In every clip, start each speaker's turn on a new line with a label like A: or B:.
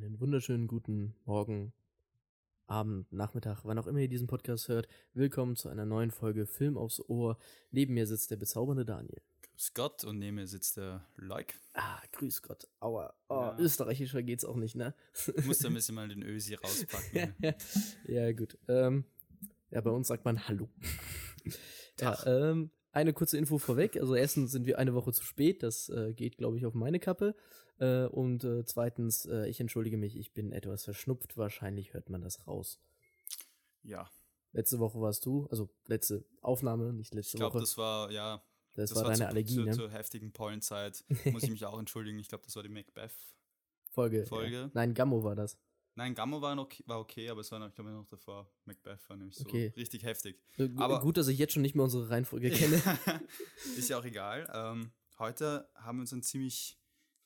A: Einen wunderschönen guten Morgen, Abend, Nachmittag, wann auch immer ihr diesen Podcast hört. Willkommen zu einer neuen Folge Film aufs Ohr. Neben mir sitzt der bezaubernde Daniel.
B: Grüß Gott und neben mir sitzt der Leuk.
A: Ah, grüß Gott. Aua. Oh,
B: Ja.
A: österreichischer geht's auch nicht, ne?
B: Du musst ein bisschen mal den Ösi rauspacken. ne?
A: ja, gut. Ähm, ja, bei uns sagt man Hallo. ja, ähm, eine kurze Info vorweg. Also erstens sind wir eine Woche zu spät. Das äh, geht, glaube ich, auf meine Kappe. Äh, und äh, zweitens, äh, ich entschuldige mich, ich bin etwas verschnupft. Wahrscheinlich hört man das raus.
B: ja,
A: Letzte Woche warst du, also letzte Aufnahme, nicht
B: ich
A: letzte
B: glaube,
A: Woche.
B: das war, ja,
A: Das,
B: das
A: war deine
B: zur,
A: Allergie,
B: zur,
A: ne?
B: zur heftigen Pollenzeit. Muss ich mich auch entschuldigen. Ich glaube, das war die Macbeth.
A: Folge.
B: Folge.
A: Ja. Nein, Gammo war das.
B: Nein, Gamma war, noch, war okay, aber es war noch, ich glaube, noch davor. Macbeth war nämlich so
A: Okay.
B: richtig heftig.
A: Äh,
B: Aber-
A: Gut, dass ich jetzt schon nicht mehr unsere Reihenfolge kenne.
B: Ist ja auch egal. Ähm, heute haben wir uns einen ziemlich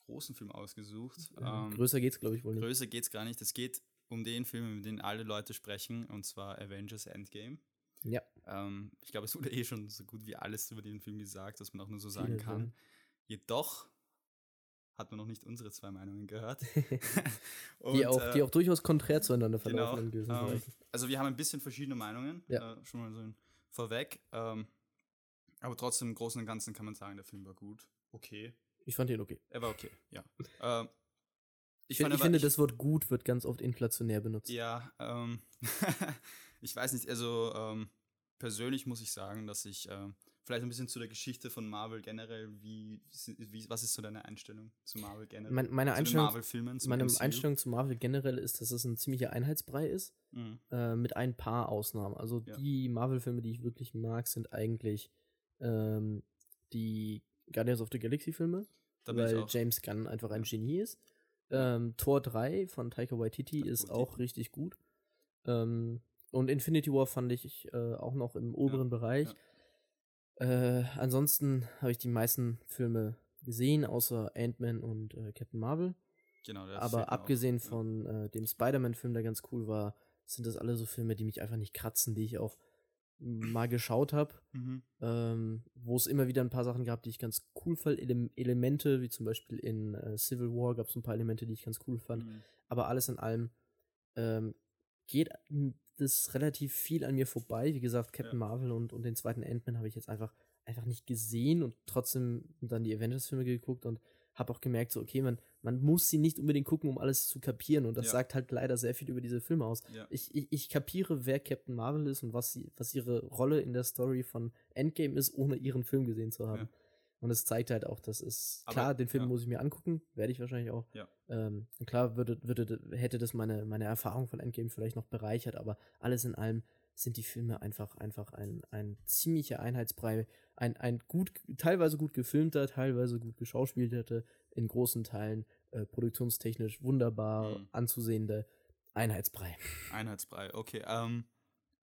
B: großen Film ausgesucht. Ähm,
A: Größer geht's, glaube ich, wohl nicht.
B: Größer geht's gar nicht. Es geht um den Film, über den alle Leute sprechen, und zwar Avengers Endgame.
A: Ja.
B: Ähm, ich glaube, es wurde eh schon so gut wie alles über den Film gesagt, was man auch nur so sagen
A: Viele
B: kann.
A: Sachen.
B: Jedoch hat man noch nicht unsere zwei Meinungen gehört.
A: die,
B: Und,
A: auch,
B: äh,
A: die auch durchaus konträr zueinander verlaufen
B: genau, ähm. Also wir haben ein bisschen verschiedene Meinungen,
A: Ja.
B: äh, schon mal so vorweg. Ähm, aber trotzdem im Großen und Ganzen kann man sagen, der Film war gut. Okay.
A: Ich fand ihn okay.
B: Er war okay, ja. ähm,
A: Ich,
B: fand
A: ich
B: aber-
A: finde, das Wort gut wird ganz oft inflationär benutzt.
B: Ja, ähm, ich weiß nicht, also ähm, persönlich muss ich sagen, dass ich ähm, vielleicht ein bisschen zu der Geschichte von Marvel generell, wie, wie was ist so deine Einstellung zu Marvel generell?
A: Mein, meine
B: zu
A: Einstellung,
B: Marvel-Filmen,
A: meine
B: MCU?
A: Einstellung zu Marvel generell ist, dass es ein ziemlicher Einheitsbrei ist,
B: Mhm.
A: äh, mit ein paar Ausnahmen. Also
B: Ja.
A: die Marvel-Filme, die ich wirklich mag, sind eigentlich ähm, die Guardians of the Galaxy-Filme,
B: Da bin ich
A: weil. James Gunn einfach ein
B: Ja.
A: Genie ist. Ähm, Tor 3 von Taika Waititi ist
B: Waititi.
A: auch richtig gut. Ähm, und Infinity War fand ich äh, auch noch im oberen Bereich. Äh, ansonsten habe ich die meisten Filme gesehen, außer Ant-Man und äh, Captain Marvel.
B: Genau, fehlt
A: Aber
B: mir auch.
A: abgesehen
B: Ja.
A: von äh, dem Spider-Man-Film, der ganz cool war, sind das alle so Filme, die mich einfach nicht kratzen, die ich auch mal geschaut habe,
B: Mhm.
A: ähm, wo es immer wieder ein paar Sachen gab, die ich ganz cool fand. Ele Elemente, wie zum Beispiel in äh, Civil War gab es ein paar Elemente, die ich ganz cool fand.
B: Mhm.
A: Aber alles in allem ähm, geht das relativ viel an mir vorbei. Wie gesagt, Captain
B: Ja.
A: Marvel und, und den zweiten Ant-Man habe ich jetzt einfach, einfach nicht gesehen und trotzdem dann die Avengers-Filme geguckt und habe auch gemerkt, so, okay, man, man muss sie nicht unbedingt gucken, um alles zu kapieren. Und das
B: Ja.
A: sagt halt leider sehr viel über diese Filme aus.
B: Ja.
A: Ich, ich, ich kapiere, wer Captain Marvel ist und was, sie, was ihre Rolle in der Story von Endgame ist, ohne ihren Film gesehen zu haben.
B: Ja.
A: Und es zeigt halt auch, dass es,
B: Aber,
A: klar, den Film muss ich mir angucken, werde ich wahrscheinlich auch. Ähm, klar würde, würde, hätte das meine, meine Erfahrung von Endgame vielleicht noch bereichert, aber alles in allem sind die Filme einfach, einfach ein, ein ziemlicher Einheitsbrei, ein, ein gut, teilweise gut gefilmter, teilweise gut geschauspielter, in großen Teilen äh, produktionstechnisch wunderbar
B: Mhm.
A: anzusehende Einheitsbrei.
B: Einheitsbrei, okay. Ähm,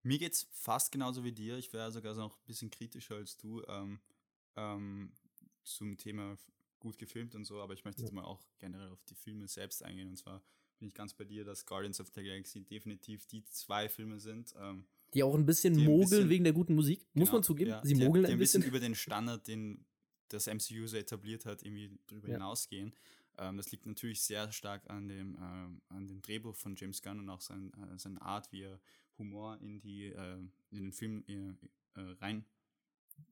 B: mir geht's fast genauso wie dir. Ich wäre sogar noch ein bisschen kritischer als du ähm, ähm, zum Thema gut gefilmt und so, aber ich möchte
A: Ja.
B: jetzt mal auch generell auf die Filme selbst eingehen. Und zwar bin ich ganz bei dir, dass Guardians of the Galaxy definitiv die zwei Filme sind. Ähm,
A: Die auch ein bisschen
B: Die ein
A: mogeln
B: bisschen-
A: wegen der guten Musik, muss
B: genau,
A: man zugeben.
B: ja,
A: Sie
B: die,
A: mogeln
B: die
A: ein bisschen.
B: über den Standard, den das MCU so etabliert hat, irgendwie drüber
A: Ja.
B: hinausgehen. Ähm, das liegt natürlich sehr stark an dem, ähm, an dem Drehbuch von James Gunn und auch sein, äh, seine Art, wie er Humor in, die, äh, in den Film äh, äh, rein.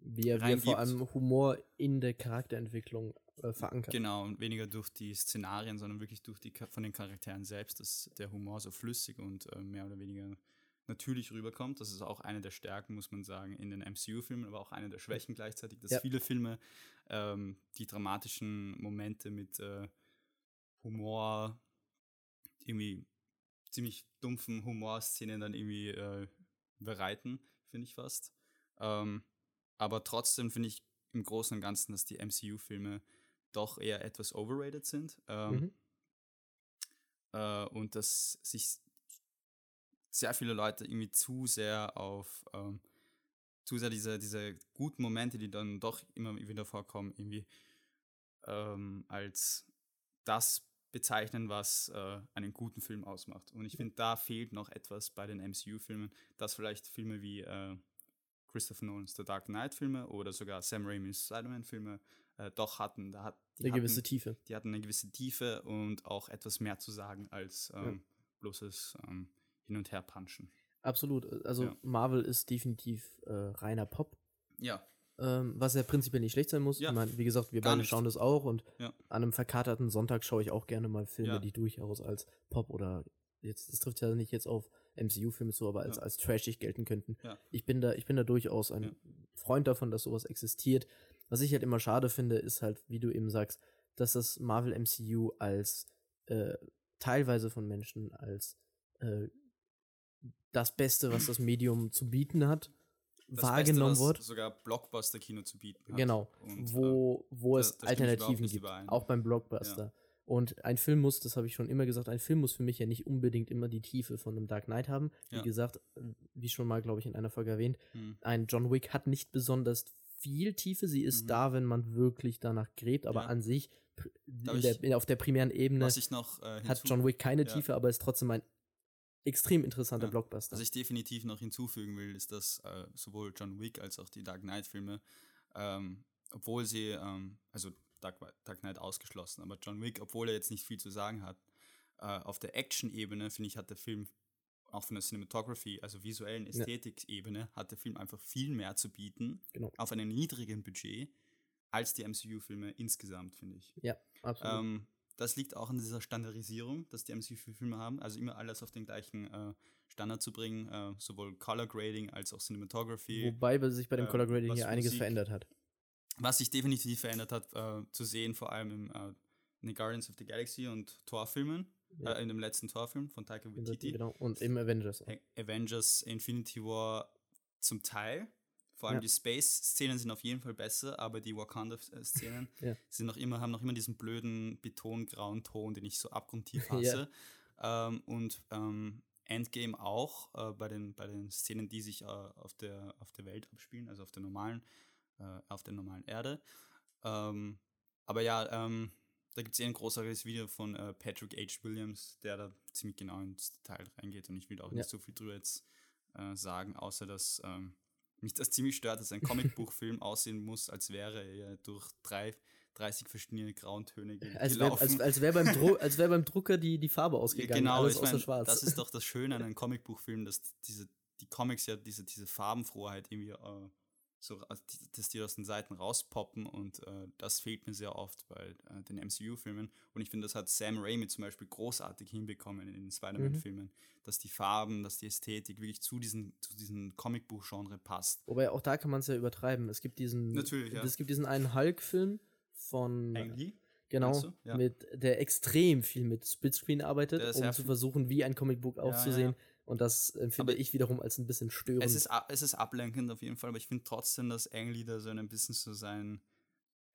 A: wie er, wie er vor allem Humor in der Charakterentwicklung äh, verankert.
B: Genau, und weniger durch die Szenarien, sondern wirklich durch die von den Charakteren selbst, dass der Humor so flüssig und äh, mehr oder weniger natürlich rüberkommt. Das ist auch eine der Stärken, muss man sagen, in den MCU-Filmen, aber auch eine der Schwächen gleichzeitig, dass
A: Ja.
B: viele Filme ähm, die dramatischen Momente mit äh, Humor, irgendwie ziemlich dumpfen Humorszenen dann irgendwie äh, bereiten, finde ich fast. Ähm, aber trotzdem finde ich im Großen und Ganzen, dass die MCU-Filme doch eher etwas overrated sind. Ähm,
A: Mhm.
B: äh, und dass sich sehr viele Leute irgendwie zu sehr auf ähm, zu sehr diese, diese guten Momente, die dann doch immer wieder vorkommen, irgendwie ähm, als das bezeichnen, was äh, einen guten Film ausmacht. Und ich finde, da fehlt noch etwas bei den MCU-Filmen, dass vielleicht Filme wie äh, Christopher Nolan's The Dark Knight-Filme oder sogar Sam Raimi's Spider-Man-Filme äh, doch hatten. Da hat,
A: Eine
B: hatten,
A: gewisse Tiefe.
B: Die hatten eine gewisse Tiefe und auch etwas mehr zu sagen als ähm, bloßes ähm, Hin- und Her-Punchen.
A: Absolut. Also
B: Ja.
A: Marvel ist definitiv äh, reiner Pop.
B: Ja,
A: Ähm, was ja prinzipiell nicht schlecht sein muss.
B: Ja.
A: Ich meine, wie gesagt, wir
B: Gar
A: beide
B: nicht.
A: schauen das auch und
B: Ja.
A: an einem verkaterten Sonntag schaue ich auch gerne mal Filme, die durchaus als Pop oder jetzt, das trifft ja nicht jetzt auf MCU-Filme zu, aber als, als trashig gelten könnten.
B: Ja.
A: Ich bin da, ich bin da durchaus ein. Freund davon, dass sowas existiert. Was ich halt immer schade finde, ist halt, wie du eben sagst, dass das Marvel MCU als äh, teilweise von Menschen als äh, das Beste, was das Medium zu bieten hat,
B: das
A: wahrgenommen
B: Beste,
A: wird.
B: sogar Blockbuster-Kino zu bieten hat.
A: Genau,
B: Und,
A: wo, wo
B: da-
A: es Alternativen gibt,
B: überein.
A: auch beim Blockbuster. Und ein Film muss, das habe ich schon immer gesagt, ein Film muss für mich ja nicht unbedingt immer die Tiefe von einem Dark Knight haben. Wie
B: Ja.
A: gesagt, wie schon mal, glaube ich, in einer Folge erwähnt,
B: hm.
A: ein John Wick hat nicht besonders viel Tiefe. Sie ist
B: Mhm.
A: da, wenn man wirklich danach gräbt, aber
B: Ja.
A: an sich der,
B: ich-
A: auf der primären Ebene
B: noch äh,
A: hat John Wick keine
B: ja.
A: Tiefe, aber ist trotzdem ein extrem interessanter
B: Ja.
A: Blockbuster.
B: Was ich definitiv noch hinzufügen will, ist, dass äh, sowohl John Wick als auch die Dark Knight-Filme, ähm, obwohl sie, ähm, also Dark, Dark Knight ausgeschlossen, aber John Wick, obwohl er jetzt nicht viel zu sagen hat, äh, auf der Action-Ebene, finde ich, hat der Film auch von der Cinematography, also visuellen
A: Ja.
B: Ästhetik-Ebene, hat der Film einfach viel mehr zu bieten,
A: Genau.
B: auf einem niedrigen Budget, als die MCU-Filme insgesamt, finde ich.
A: ja, absolut.
B: Ähm, das liegt auch an dieser Standardisierung, dass die MCU-Filme haben, also immer alles auf den gleichen äh, Standard zu bringen, äh, sowohl Color Grading als auch Cinematography.
A: Wobei bei- sich bei dem
B: äh,
A: Color Grading hier einiges
B: Musik-
A: verändert hat.
B: Was sich definitiv verändert hat, äh, zu sehen, vor allem im, äh, in den Guardians of the Galaxy und Thor-Filmen,
A: Ja.
B: äh, in dem letzten Thor-Film von Taika Waititi.
A: Genau. Und im Avengers.
B: Avengers Infinity War zum Teil. Vor allem
A: Ja.
B: die Space-Szenen sind auf jeden Fall besser, aber die Wakanda-Szenen
A: Ja.
B: sind noch immer, haben noch immer diesen blöden betongrauen Ton, den ich so abgrundtief
A: Ja.
B: hasse. ähm, und ähm, Endgame auch äh, bei, den, bei den Szenen, die sich äh, auf, der, auf der Welt abspielen, also auf der normalen, äh, auf der normalen Erde. Ähm, aber ja, ähm, da gibt es eh ein großartiges Video von äh, Patrick H. Williams, der da ziemlich genau ins Detail reingeht und ich will auch
A: Ja.
B: nicht so viel drüber jetzt äh, sagen, außer dass ähm, mich das ziemlich stört, dass ein Comicbuchfilm aussehen muss, als wäre er durch drei, 30 verschiedene Grauentöne ge
A: Als wäre
B: gelaufen.
A: als, als wär beim, Dru als wär beim Drucker die, die Farbe ausgegangen.
B: genau,
A: alles
B: ich
A: außer
B: mein,
A: schwarz.
B: das ist doch das Schöne an einem Comicbuchfilm, dass diese, die Comics ja diese, diese Farbenfroheit irgendwie äh, so, also die- dass die aus den Seiten rauspoppen und äh, das fehlt mir sehr oft bei äh, den MCU-Filmen. Und ich finde, das hat Sam Raimi zum Beispiel großartig hinbekommen in den Spider-Man-Filmen, dass die Farben, dass die Ästhetik wirklich zu diesem zu diesen Comicbuch-Genre passt.
A: Wobei auch da kann man es ja übertreiben. Es gibt diesen,
B: Natürlich, ja.
A: es gibt diesen einen Hulk-Film von,
B: Eigentlich?
A: genau?
B: Ja.
A: mit, der extrem viel mit Splitscreen arbeitet, um zu versuchen, wie ein Comicbuch
B: ja,
A: auszusehen.
B: ja.
A: Und das empfinde
B: Aber
A: ich wiederum als ein bisschen störend.
B: Es ist, es ist ablenkend auf jeden Fall, aber ich finde trotzdem, dass Ang da so ein bisschen so sein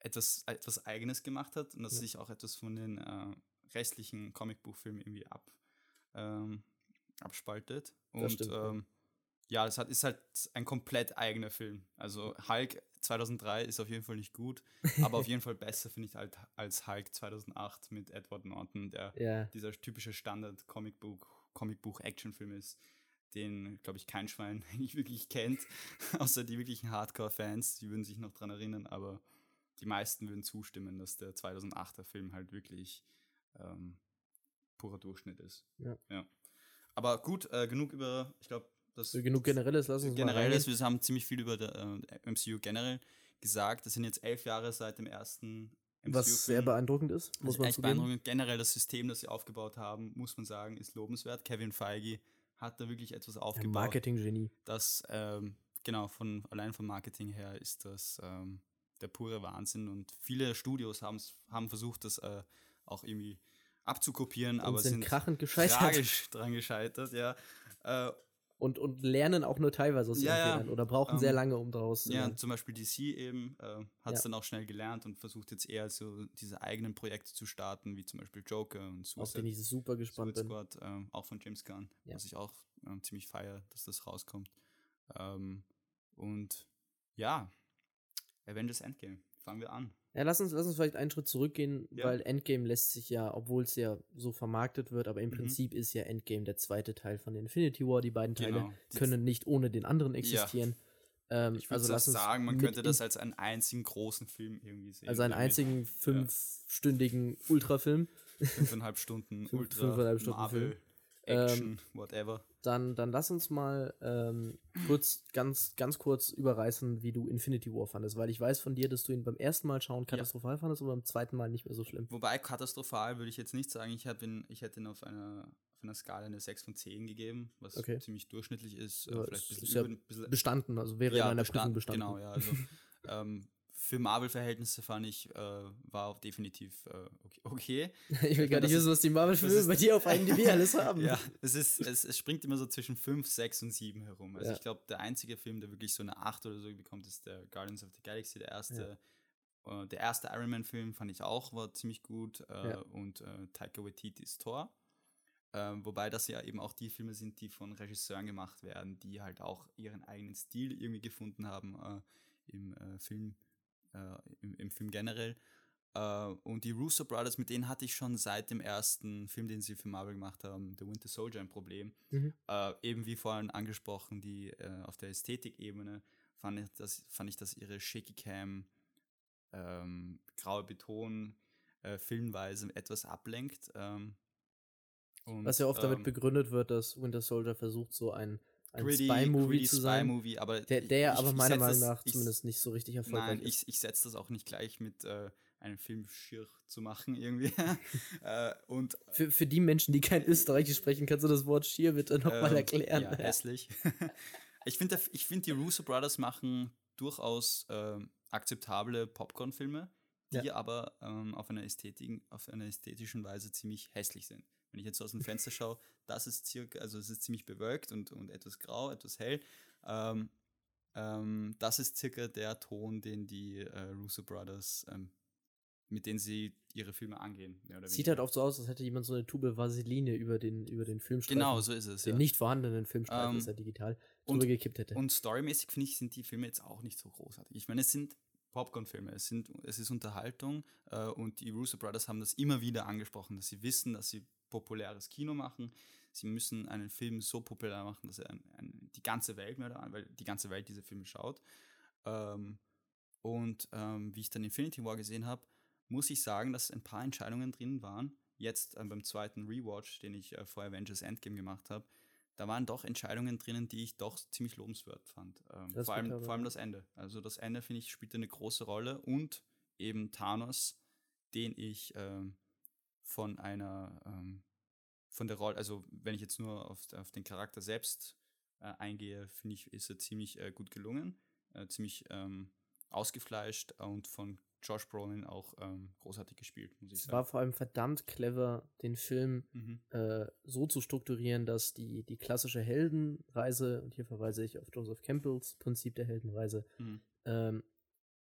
B: etwas, etwas Eigenes gemacht hat und dass
A: Ja.
B: sich auch etwas von den äh, restlichen Comicbuchfilmen irgendwie ab, ähm, abspaltet. Und
A: stimmt, ja.
B: ähm, ja, es hat, ist halt ein komplett eigener Film. Also Hulk 2003 ist auf jeden Fall nicht gut, aber auf jeden Fall besser finde ich halt als Hulk 2008 mit Edward Norton, der
A: ja,
B: dieser typische Standard-Comicbuch, Comicbuch-Actionfilm ist, den, glaube ich, kein Schwein eigentlich wirklich kennt, außer die wirklichen Hardcore-Fans, die würden sich noch dran erinnern, aber die meisten würden zustimmen, dass der 2008er Film halt wirklich ähm, purer Durchschnitt ist.
A: Ja.
B: Aber gut, äh, genug über, ich glaube, das
A: genug generelles, lass uns mal
B: generell
A: reingehen.
B: ist, wir haben ziemlich viel über der äh, MCU generell gesagt. Das sind jetzt elf Jahre seit dem ersten MCU-Film.
A: Was sehr beeindruckend ist, muss
B: Muss
A: man
B: echt
A: zugeben.
B: beeindruckend. Generell das System, das sie aufgebaut haben, muss man sagen, ist lobenswert. Kevin Feige hat da wirklich etwas aufgebaut.
A: Marketing-Genie.
B: Das, ähm, genau, von, allein vom Marketing her ist das ähm, der pure Wahnsinn. Und viele Studios haben versucht, das äh, auch irgendwie abzukopieren,
A: Und
B: aber
A: sind
B: sind
A: krachend gescheitert.
B: tragisch dran gescheitert, ja. Äh,
A: Und, und lernen auch nur teilweise aus
B: Ja,
A: ihren
B: ja.
A: Fehlern oder brauchen
B: Ähm,
A: sehr lange, um daraus zu
B: Ja,
A: lernen.
B: und zum Beispiel DC eben äh, hat es
A: Ja.
B: dann auch schnell gelernt und versucht jetzt eher so diese eigenen Projekte zu starten, wie zum Beispiel Joker und
A: Auf
B: Suicide,
A: den ich super gespannt
B: Suicide. Squad, ähm, auch von James Gunn, was ich auch ähm, ziemlich feiere, dass das rauskommt. Ähm, und ja, Avengers Endgame, fangen wir an.
A: Ja, lass uns, lass uns vielleicht einen Schritt zurückgehen,
B: Ja.
A: weil Endgame lässt sich ja, obwohl es ja so vermarktet wird, aber im
B: Mhm.
A: Prinzip ist ja Endgame der zweite Teil von Infinity War. Die beiden Teile
B: Genau.
A: Können nicht ohne den anderen existieren. Ähm,
B: Ich würde
A: also lass uns
B: sagen, man könnte das als einen einzigen großen Film irgendwie sehen.
A: also einen einzigen fünfstündigen Ultrafilm.
B: Fünfeinhalb Stunden
A: Fünf-
B: Ultra,
A: fünfeinhalb Stunden
B: Marvel,
A: Ähm,
B: Action, whatever.
A: Dann, dann lass uns mal ähm, kurz, ganz, ganz kurz überreißen, wie du Infinity War fandest, weil ich weiß von dir, dass du ihn beim ersten Mal schauen katastrophal fandest und beim zweiten Mal nicht mehr so schlimm.
B: Wobei katastrophal würde ich jetzt nicht sagen. Ich, ihn, ich hätte ihn auf einer, auf einer Skala eine 6 von 10 gegeben, was
A: Okay.
B: ziemlich durchschnittlich ist. äh,
A: Ja,
B: vielleicht ein bisschen
A: ist ja
B: über, ein bisschen,
A: Bestanden, also wäre in einer Prüfung
B: bestand-
A: bestanden.
B: Genau, ja. Also ähm, für Marvel-Verhältnisse fand ich, äh, war auch definitiv äh, okay. okay.
A: Ich will gar
B: das
A: nicht wissen, was die Marvel-Filme
B: ist-
A: bei dir auf IMDb alles haben.
B: Ja, es, ist, es, es springt immer so zwischen 5, 6 und 7 herum. Also
A: Ja.
B: ich glaube, der einzige Film, der wirklich so eine 8 oder so bekommt, ist der Guardians of the Galaxy, der erste. Äh, der erste Iron Man-Film fand ich auch, war ziemlich gut. Äh,
A: Ja.
B: Und äh, Taika Waititi's Thor. Ähm, wobei das ja eben auch die Filme sind, die von Regisseuren gemacht werden, die halt auch ihren eigenen Stil irgendwie gefunden haben äh, im äh, Film, äh, im, im Film generell. Äh, und die Russo Brothers, mit denen hatte ich schon seit dem ersten Film, den sie für Marvel gemacht haben, The Winter Soldier, ein Problem.
A: Mhm.
B: Äh, eben wie vorhin angesprochen, die äh, auf der Ästhetikebene fand ich, das, fand ich, dass ihre Shaky Cam, ähm, graue Beton, äh, Filmweise etwas ablenkt. Ähm, und,
A: Was ja oft damit
B: ähm,
A: begründet wird, dass Winter Soldier versucht, so ein
B: gritty-
A: Spy-Movie zu sein.
B: Spy-Movie, aber
A: Der, der ja
B: ich-
A: aber meiner Meinung
B: das-
A: nach
B: ich-
A: zumindest nicht so richtig erfolgreich
B: Nein,
A: ist.
B: ich, ich setze das auch nicht gleich mit äh, einem Film schier zu machen irgendwie. äh, und
A: Für, für die Menschen, die kein Österreichisch sprechen, kannst du das Wort Schier bitte nochmal
B: ähm,
A: erklären.
B: Ja, hässlich. ich finde, ich find, die Russo Brothers machen durchaus ähm, akzeptable Popcorn-Filme, die aber ähm, auf, einer auf einer ästhetischen Weise ziemlich hässlich sind. Wenn ich jetzt aus dem Fenster schaue, das ist circa, also es ist ziemlich bewölkt und, und etwas grau, etwas hell. Ähm, ähm, das ist circa der Ton, den die äh, Russo Brothers, ähm, mit denen sie ihre Filme angehen.
A: Sieht halt oft so aus, als hätte jemand so eine Tube Vaseline über den, über den Filmstreifen.
B: Genau, so ist es.
A: Den
B: ja.
A: nicht vorhandenen Filmstreifen,
B: Ähm,
A: das er digital
B: und-
A: drüber gekippt hätte.
B: Und storymäßig finde ich, sind die Filme jetzt auch nicht so großartig. Ich meine, es sind Popcorn-Filme, es, sind, es ist Unterhaltung äh, und die Russo Brothers haben das immer wieder angesprochen, dass sie wissen, dass sie populäres Kino machen. Sie müssen einen Film so populär machen, dass er ein, ein, die ganze Welt mehr daran, weil die ganze Welt diese Filme schaut. Ähm, und ähm, wie ich dann Infinity War gesehen habe, muss ich sagen, dass ein paar Entscheidungen drin waren. Jetzt äh, beim zweiten Rewatch, den ich äh, vor Avengers Endgame gemacht habe, da waren doch Entscheidungen drinnen, die ich doch ziemlich lobenswert fand. Ähm, vor, allem, vor allem das Ende. Also das Ende, finde ich, spielte eine große Rolle und eben Thanos, den ich ähm, von einer, ähm, von der Rolle, also wenn ich jetzt nur auf, auf den Charakter selbst äh, eingehe, finde ich, ist er ziemlich äh, gut gelungen, äh, ziemlich ähm, ausgefleischt und von Josh Brolin auch ähm, großartig gespielt, muss ich
A: Es war vor allem verdammt clever, den Film
B: Mhm.
A: äh, so zu strukturieren, dass die, die klassische Heldenreise, und hier verweise ich auf Joseph Campbells Prinzip der Heldenreise,
B: Mhm.
A: ähm,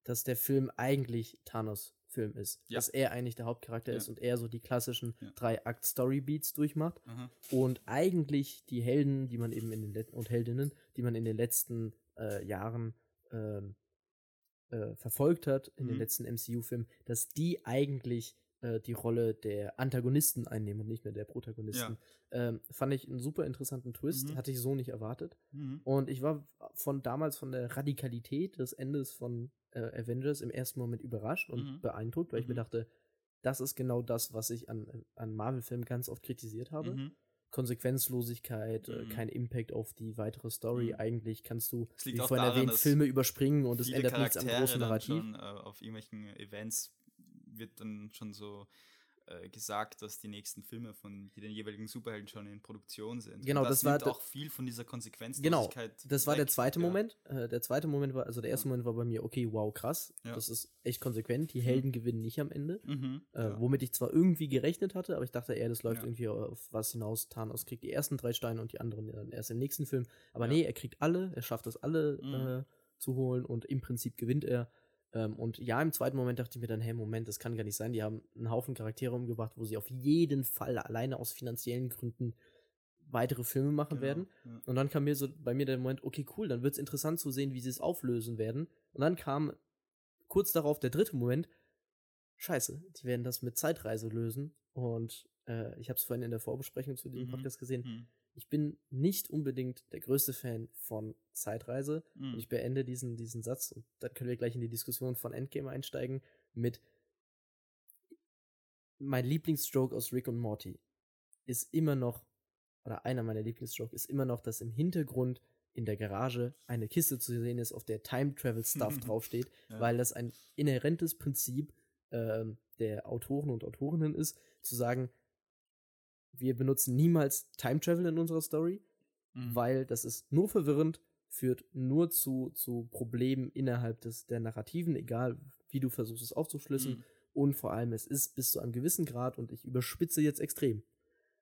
A: dass der Film eigentlich Thanos Film ist.
B: Ja.
A: Dass er eigentlich der Hauptcharakter
B: Ja.
A: ist und er so die klassischen
B: Ja.
A: drei Akt Story Beats durchmacht
B: Aha.
A: und eigentlich die Helden, die man eben in den Let und Heldinnen, die man in den letzten äh, Jahren ähm, äh, verfolgt hat, in den
B: Mhm.
A: letzten MCU-Filmen, dass die eigentlich äh, die Rolle der Antagonisten einnehmen und nicht mehr der Protagonisten. Ähm, fand ich einen super interessanten Twist,
B: Mhm.
A: hatte ich so nicht erwartet.
B: Mhm.
A: Und ich war von damals von der Radikalität des Endes von äh, Avengers im ersten Moment überrascht und
B: Mhm.
A: beeindruckt, weil ich mir
B: Mhm.
A: dachte, das ist genau das, was ich an, an Marvel-Filmen ganz oft kritisiert habe.
B: Mhm.
A: Konsequenzlosigkeit, äh,
B: Mhm.
A: kein Impact auf die weitere Story.
B: Mhm.
A: Eigentlich kannst du, wie vorhin
B: daran,
A: erwähnt, Filme überspringen und es ändert nichts am
B: Charaktere
A: großen Narrativ.
B: Schon, äh, auf irgendwelchen Events wird dann schon so äh, gesagt, dass die nächsten Filme von den jeweiligen Superhelden schon in Produktion sind.
A: Genau,
B: Und
A: das war
B: auch viel von dieser
A: Genau,
B: Konsequenzlosigkeit.
A: das war der
B: weg,
A: zweite
B: ja.
A: Moment. Äh, der zweite Moment war, also der erste Moment war bei mir, okay, wow, krass.
B: Ja.
A: Das ist echt konsequent. Die Helden gewinnen nicht am Ende.
B: Mhm.
A: Äh,
B: ja.
A: Womit ich zwar irgendwie gerechnet hatte, aber ich dachte eher, das läuft
B: Ja.
A: irgendwie auf was hinaus. Thanos kriegt die ersten drei Steine und die anderen dann erst im nächsten Film. Aber
B: Ja.
A: nee, er kriegt alle, er schafft das alle
B: Mhm.
A: äh, zu holen und im Prinzip gewinnt er. Ähm, und ja, im zweiten Moment dachte ich mir dann, hey, Moment, das kann gar nicht sein. Die haben einen Haufen Charaktere umgebracht, wo sie auf jeden Fall alleine aus finanziellen Gründen weitere Filme machen
B: Genau,
A: werden.
B: ja.
A: Und dann kam mir so bei mir der Moment, okay, cool, dann wird es interessant zu sehen, wie sie es auflösen werden. Und dann kam kurz darauf der dritte Moment, scheiße, die werden das mit Zeitreise lösen. Und äh, ich habe es vorhin in der Vorbesprechung zu diesem
B: Mhm.
A: Podcast gesehen,
B: Mhm.
A: Ich bin nicht unbedingt der größte Fan von Zeitreise.
B: Mhm.
A: Und ich beende diesen, diesen Satz und dann können wir gleich in die Diskussion von Endgame einsteigen mit mein Lieblingsstroke aus Rick und Morty ist immer noch, oder einer meiner Lieblingsstroke ist immer noch, dass im Hintergrund in der Garage eine Kiste zu sehen ist, auf der Time Travel Stuff draufsteht,
B: Ja.
A: weil das ein inhärentes Prinzip ähm, der Autoren und Autorinnen ist, zu sagen, wir benutzen niemals Time Travel in unserer Story,
B: Mhm.
A: weil das ist nur verwirrend, führt nur zu, zu Problemen innerhalb des, der Narrativen, egal wie du versuchst es aufzuschlüsseln.
B: Mhm.
A: Und vor allem, es ist bis zu einem gewissen Grad, und ich überspitze jetzt extrem,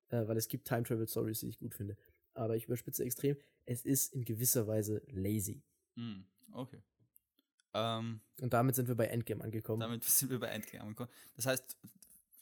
A: äh, weil es gibt Time Travel Stories, die ich gut finde, aber ich überspitze extrem, es ist in gewisser Weise lazy.
B: Mhm. Okay. Ähm,
A: Und damit sind wir bei Endgame angekommen.
B: damit sind wir bei Endgame angekommen. Das heißt,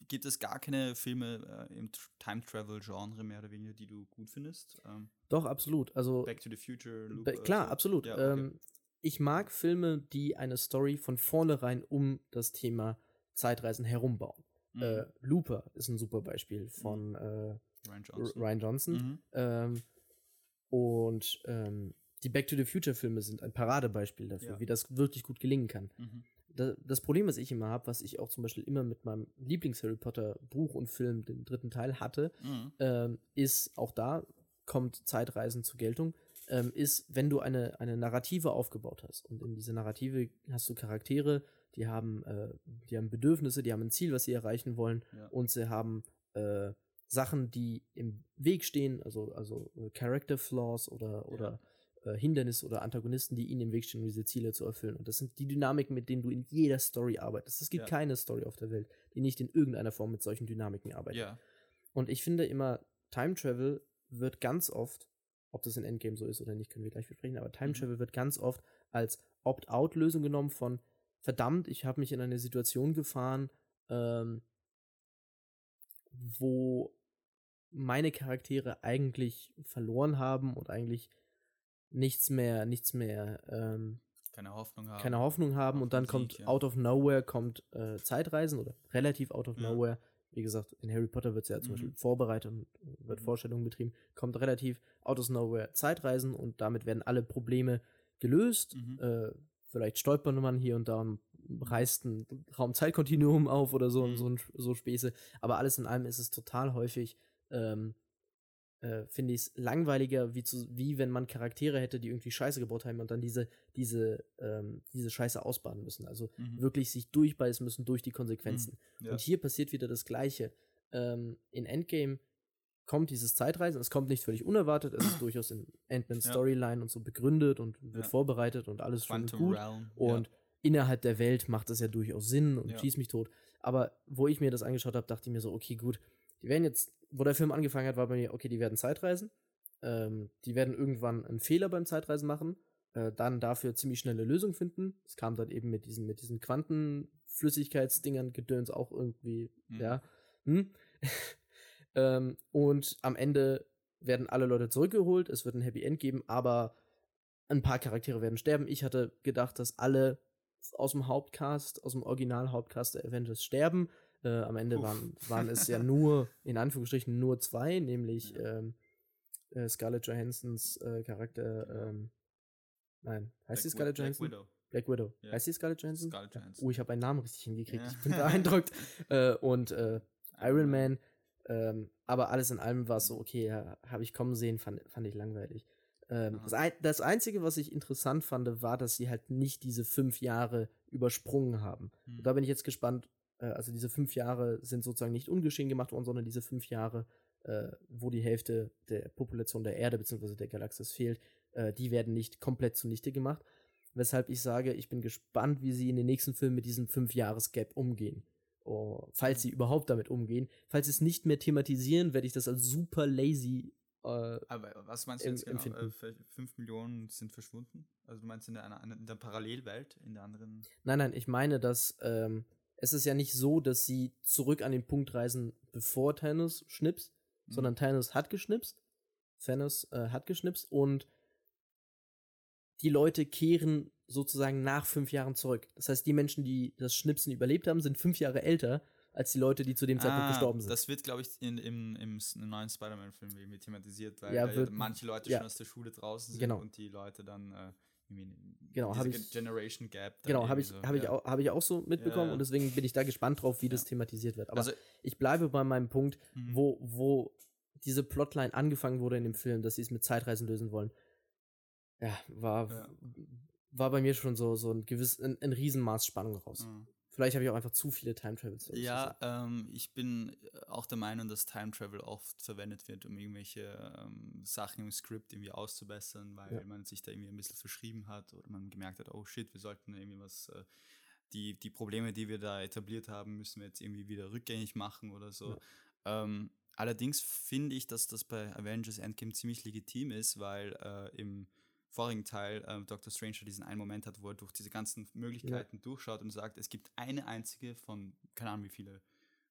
B: gibt es gar keine Filme äh, im Tr- Time-Travel-Genre mehr oder weniger, die du gut findest? Ähm,
A: Doch, absolut. Also,
B: Back to the Future,
A: Be-
B: oder
A: klar,
B: so?
A: absolut.
B: Ja, okay.
A: ähm, ich mag Filme, die eine Story von vornherein um das Thema Zeitreisen herumbauen.
B: Mhm.
A: Äh, Looper ist ein super Beispiel von äh,
B: Ryan Johnson.
A: Ryan Johnson.
B: Mhm.
A: Ähm, und ähm, die Back to the Future Filme sind ein Paradebeispiel dafür,
B: Ja.
A: wie das wirklich gut gelingen kann. Da, das Problem, was ich immer habe, was ich auch zum Beispiel immer mit meinem Lieblings-Harry Potter Buch und Film, den dritten Teil, hatte,
B: Mhm.
A: ähm, ist auch da kommt Zeitreisen zur Geltung, ähm, ist, wenn du eine, eine Narrative aufgebaut hast. Und in dieser Narrative hast du Charaktere, die haben, äh, die haben Bedürfnisse, die haben ein Ziel, was sie erreichen wollen,
B: Ja.
A: und sie haben äh, Sachen, die im Weg stehen, also, also äh, Character Flaws oder, oder äh, Hindernisse oder Antagonisten, die ihnen im Weg stehen, um diese Ziele zu erfüllen. Und das sind die Dynamiken, mit denen du in jeder Story arbeitest. Es gibt
B: Ja.
A: keine Story auf der Welt, die nicht in irgendeiner Form mit solchen Dynamiken arbeitet.
B: Ja.
A: Und ich finde immer, Time Travel wird ganz oft, ob das in Endgame so ist oder nicht, können wir gleich besprechen, aber Time
B: Mhm.
A: Travel wird ganz oft als Opt-out-Lösung genommen von, verdammt, ich habe mich in eine Situation gefahren, ähm, wo meine Charaktere eigentlich verloren haben und eigentlich nichts mehr, nichts mehr, ähm,
B: Keine Hoffnung haben.
A: keine Hoffnung haben und dann
B: den
A: kommt
B: Sieg, ja.
A: out of nowhere kommt äh, Zeitreisen oder relativ out of
B: Ja.
A: nowhere. Wie gesagt, in Harry Potter wird es ja zum
B: Mhm.
A: Beispiel vorbereitet und wird
B: Mhm.
A: Vorstellungen betrieben, kommt relativ out of nowhere Zeitreisen und damit werden alle Probleme gelöst.
B: Mhm.
A: Äh, vielleicht stolpert man hier und da und reißt ein Raumzeitkontinuum auf oder so,
B: Mhm.
A: so, ein- so Späße. Aber alles in allem ist es total häufig, ähm, äh, finde ich es langweiliger, wie, zu, wie wenn man Charaktere hätte, die irgendwie Scheiße gebaut haben und dann diese, diese, ähm, diese Scheiße ausbaden müssen. Also
B: Mhm.
A: wirklich sich durchbeißen müssen durch die Konsequenzen.
B: Ja.
A: Und hier passiert wieder das Gleiche. Ähm, in Endgame kommt dieses Zeitreisen, es kommt nicht völlig unerwartet, es ist durchaus in Ant-Man's
B: Ja.
A: Storyline und so begründet und wird
B: Ja.
A: vorbereitet und alles schon
B: Quantum
A: gut.
B: Realm.
A: Und innerhalb der Welt macht das ja durchaus Sinn und schießt mich tot. Aber wo ich mir das angeschaut habe, dachte ich mir so, okay, gut, die werden jetzt, wo der Film angefangen hat, war bei mir, okay, die werden Zeitreisen. Ähm, die werden irgendwann einen Fehler beim Zeitreisen machen, äh, dann dafür ziemlich schnelle Lösung finden. Es kam dann eben mit diesen, mit diesen Quantenflüssigkeitsdingern, Gedöns auch irgendwie,
B: Mhm.
A: ja. Hm? ähm, und am Ende werden alle Leute zurückgeholt, es wird ein Happy End geben, aber ein paar Charaktere werden sterben. Ich hatte gedacht, dass alle aus dem Hauptcast, aus dem Original-Hauptcast der Avengers sterben. Äh, am Ende
B: Uff.
A: waren, waren es ja nur, in Anführungsstrichen, nur zwei, nämlich ähm, äh, Scarlett Johansons äh, Charakter,
B: Genau.
A: ähm, nein, heißt
B: Black
A: sie Scarlett
B: Black
A: Johansson?
B: Widow.
A: Black Widow.
B: Ja.
A: Heißt sie Scarlett Johansson?
B: Scarlett Johansson.
A: Oh, ich habe einen Namen richtig hingekriegt.
B: Ja.
A: Ich bin beeindruckt. äh, und äh, Iron Man. Ähm, aber alles in allem war es so, okay, ja, habe ich kommen sehen, fand, fand ich langweilig. Ähm, das, ein, das Einzige, was ich interessant fand, war, dass sie halt nicht diese fünf Jahre übersprungen haben.
B: Hm.
A: Und da bin ich jetzt gespannt. Äh, also diese fünf Jahre sind sozusagen nicht ungeschehen gemacht worden, sondern diese fünf Jahre, äh, wo die Hälfte der Population der Erde bzw. der Galaxis fehlt, äh, die werden nicht komplett zunichte gemacht. Weshalb ich sage, ich bin gespannt, wie sie in den nächsten Filmen mit diesem Fünf-Jahres-Gap umgehen. Oh, falls sie überhaupt damit umgehen. Falls sie es nicht mehr thematisieren, werde ich das als super lazy. Äh,
B: Aber was meinst du jetzt genau?
A: empfinden.
B: Äh, f- fünf Millionen sind verschwunden? Also du meinst in der, in der Parallelwelt, in der anderen?
A: nein, nein, ich meine, dass ähm, es ist ja nicht so, dass sie zurück an den Punkt reisen, bevor Thanos schnipst,
B: Mhm.
A: sondern Thanos hat geschnipst. Thanos äh, hat geschnipst und die Leute kehren sozusagen nach fünf Jahren zurück. Das heißt, die Menschen, die das Schnipsen überlebt haben, sind fünf Jahre älter als die Leute, die zu dem Zeitpunkt
B: Ah,
A: gestorben sind.
B: Das wird, glaube ich, in, im, im neuen Spider-Man-Film irgendwie thematisiert, weil
A: Ja, wird-
B: manche Leute
A: ja.
B: schon aus der Schule draußen sind
A: Genau.
B: und die Leute dann äh,
A: Genau,
B: diese
A: hab
B: Ge-
A: ich-
B: Generation Gap.
A: Genau, habe ich,
B: so,
A: hab ich,
B: ja.
A: auch, hab ich auch so mitbekommen
B: Ja.
A: und deswegen bin ich da gespannt drauf, wie das
B: Ja.
A: thematisiert wird. Aber
B: Also,
A: ich bleibe bei meinem Punkt,
B: Mhm.
A: wo, wo diese Plotline angefangen wurde in dem Film, dass sie es mit Zeitreisen lösen wollen. Ja, war, war bei mir schon so, so ein gewiss, ein, ein Riesenmaß Spannung raus.
B: Mhm.
A: Vielleicht habe ich auch einfach zu viele Time Travels.
B: Ja, ähm, ich bin äh, auch der Meinung, dass Time Travel oft verwendet wird, um irgendwelche ähm, Sachen im Skript irgendwie auszubessern, weil
A: Ja.
B: man sich da irgendwie ein bisschen verschrieben hat oder man gemerkt hat, oh shit, wir sollten irgendwie was, äh, die, die Probleme, die wir da etabliert haben, müssen wir jetzt irgendwie wieder rückgängig machen oder so. Ähm, allerdings finde ich, dass das bei Avengers Endgame ziemlich legitim ist, weil äh, im vorigen Teil äh, Doctor Strange diesen einen Moment hat, wo er durch diese ganzen Möglichkeiten durchschaut und sagt, es gibt eine einzige von, keine Ahnung wie viele,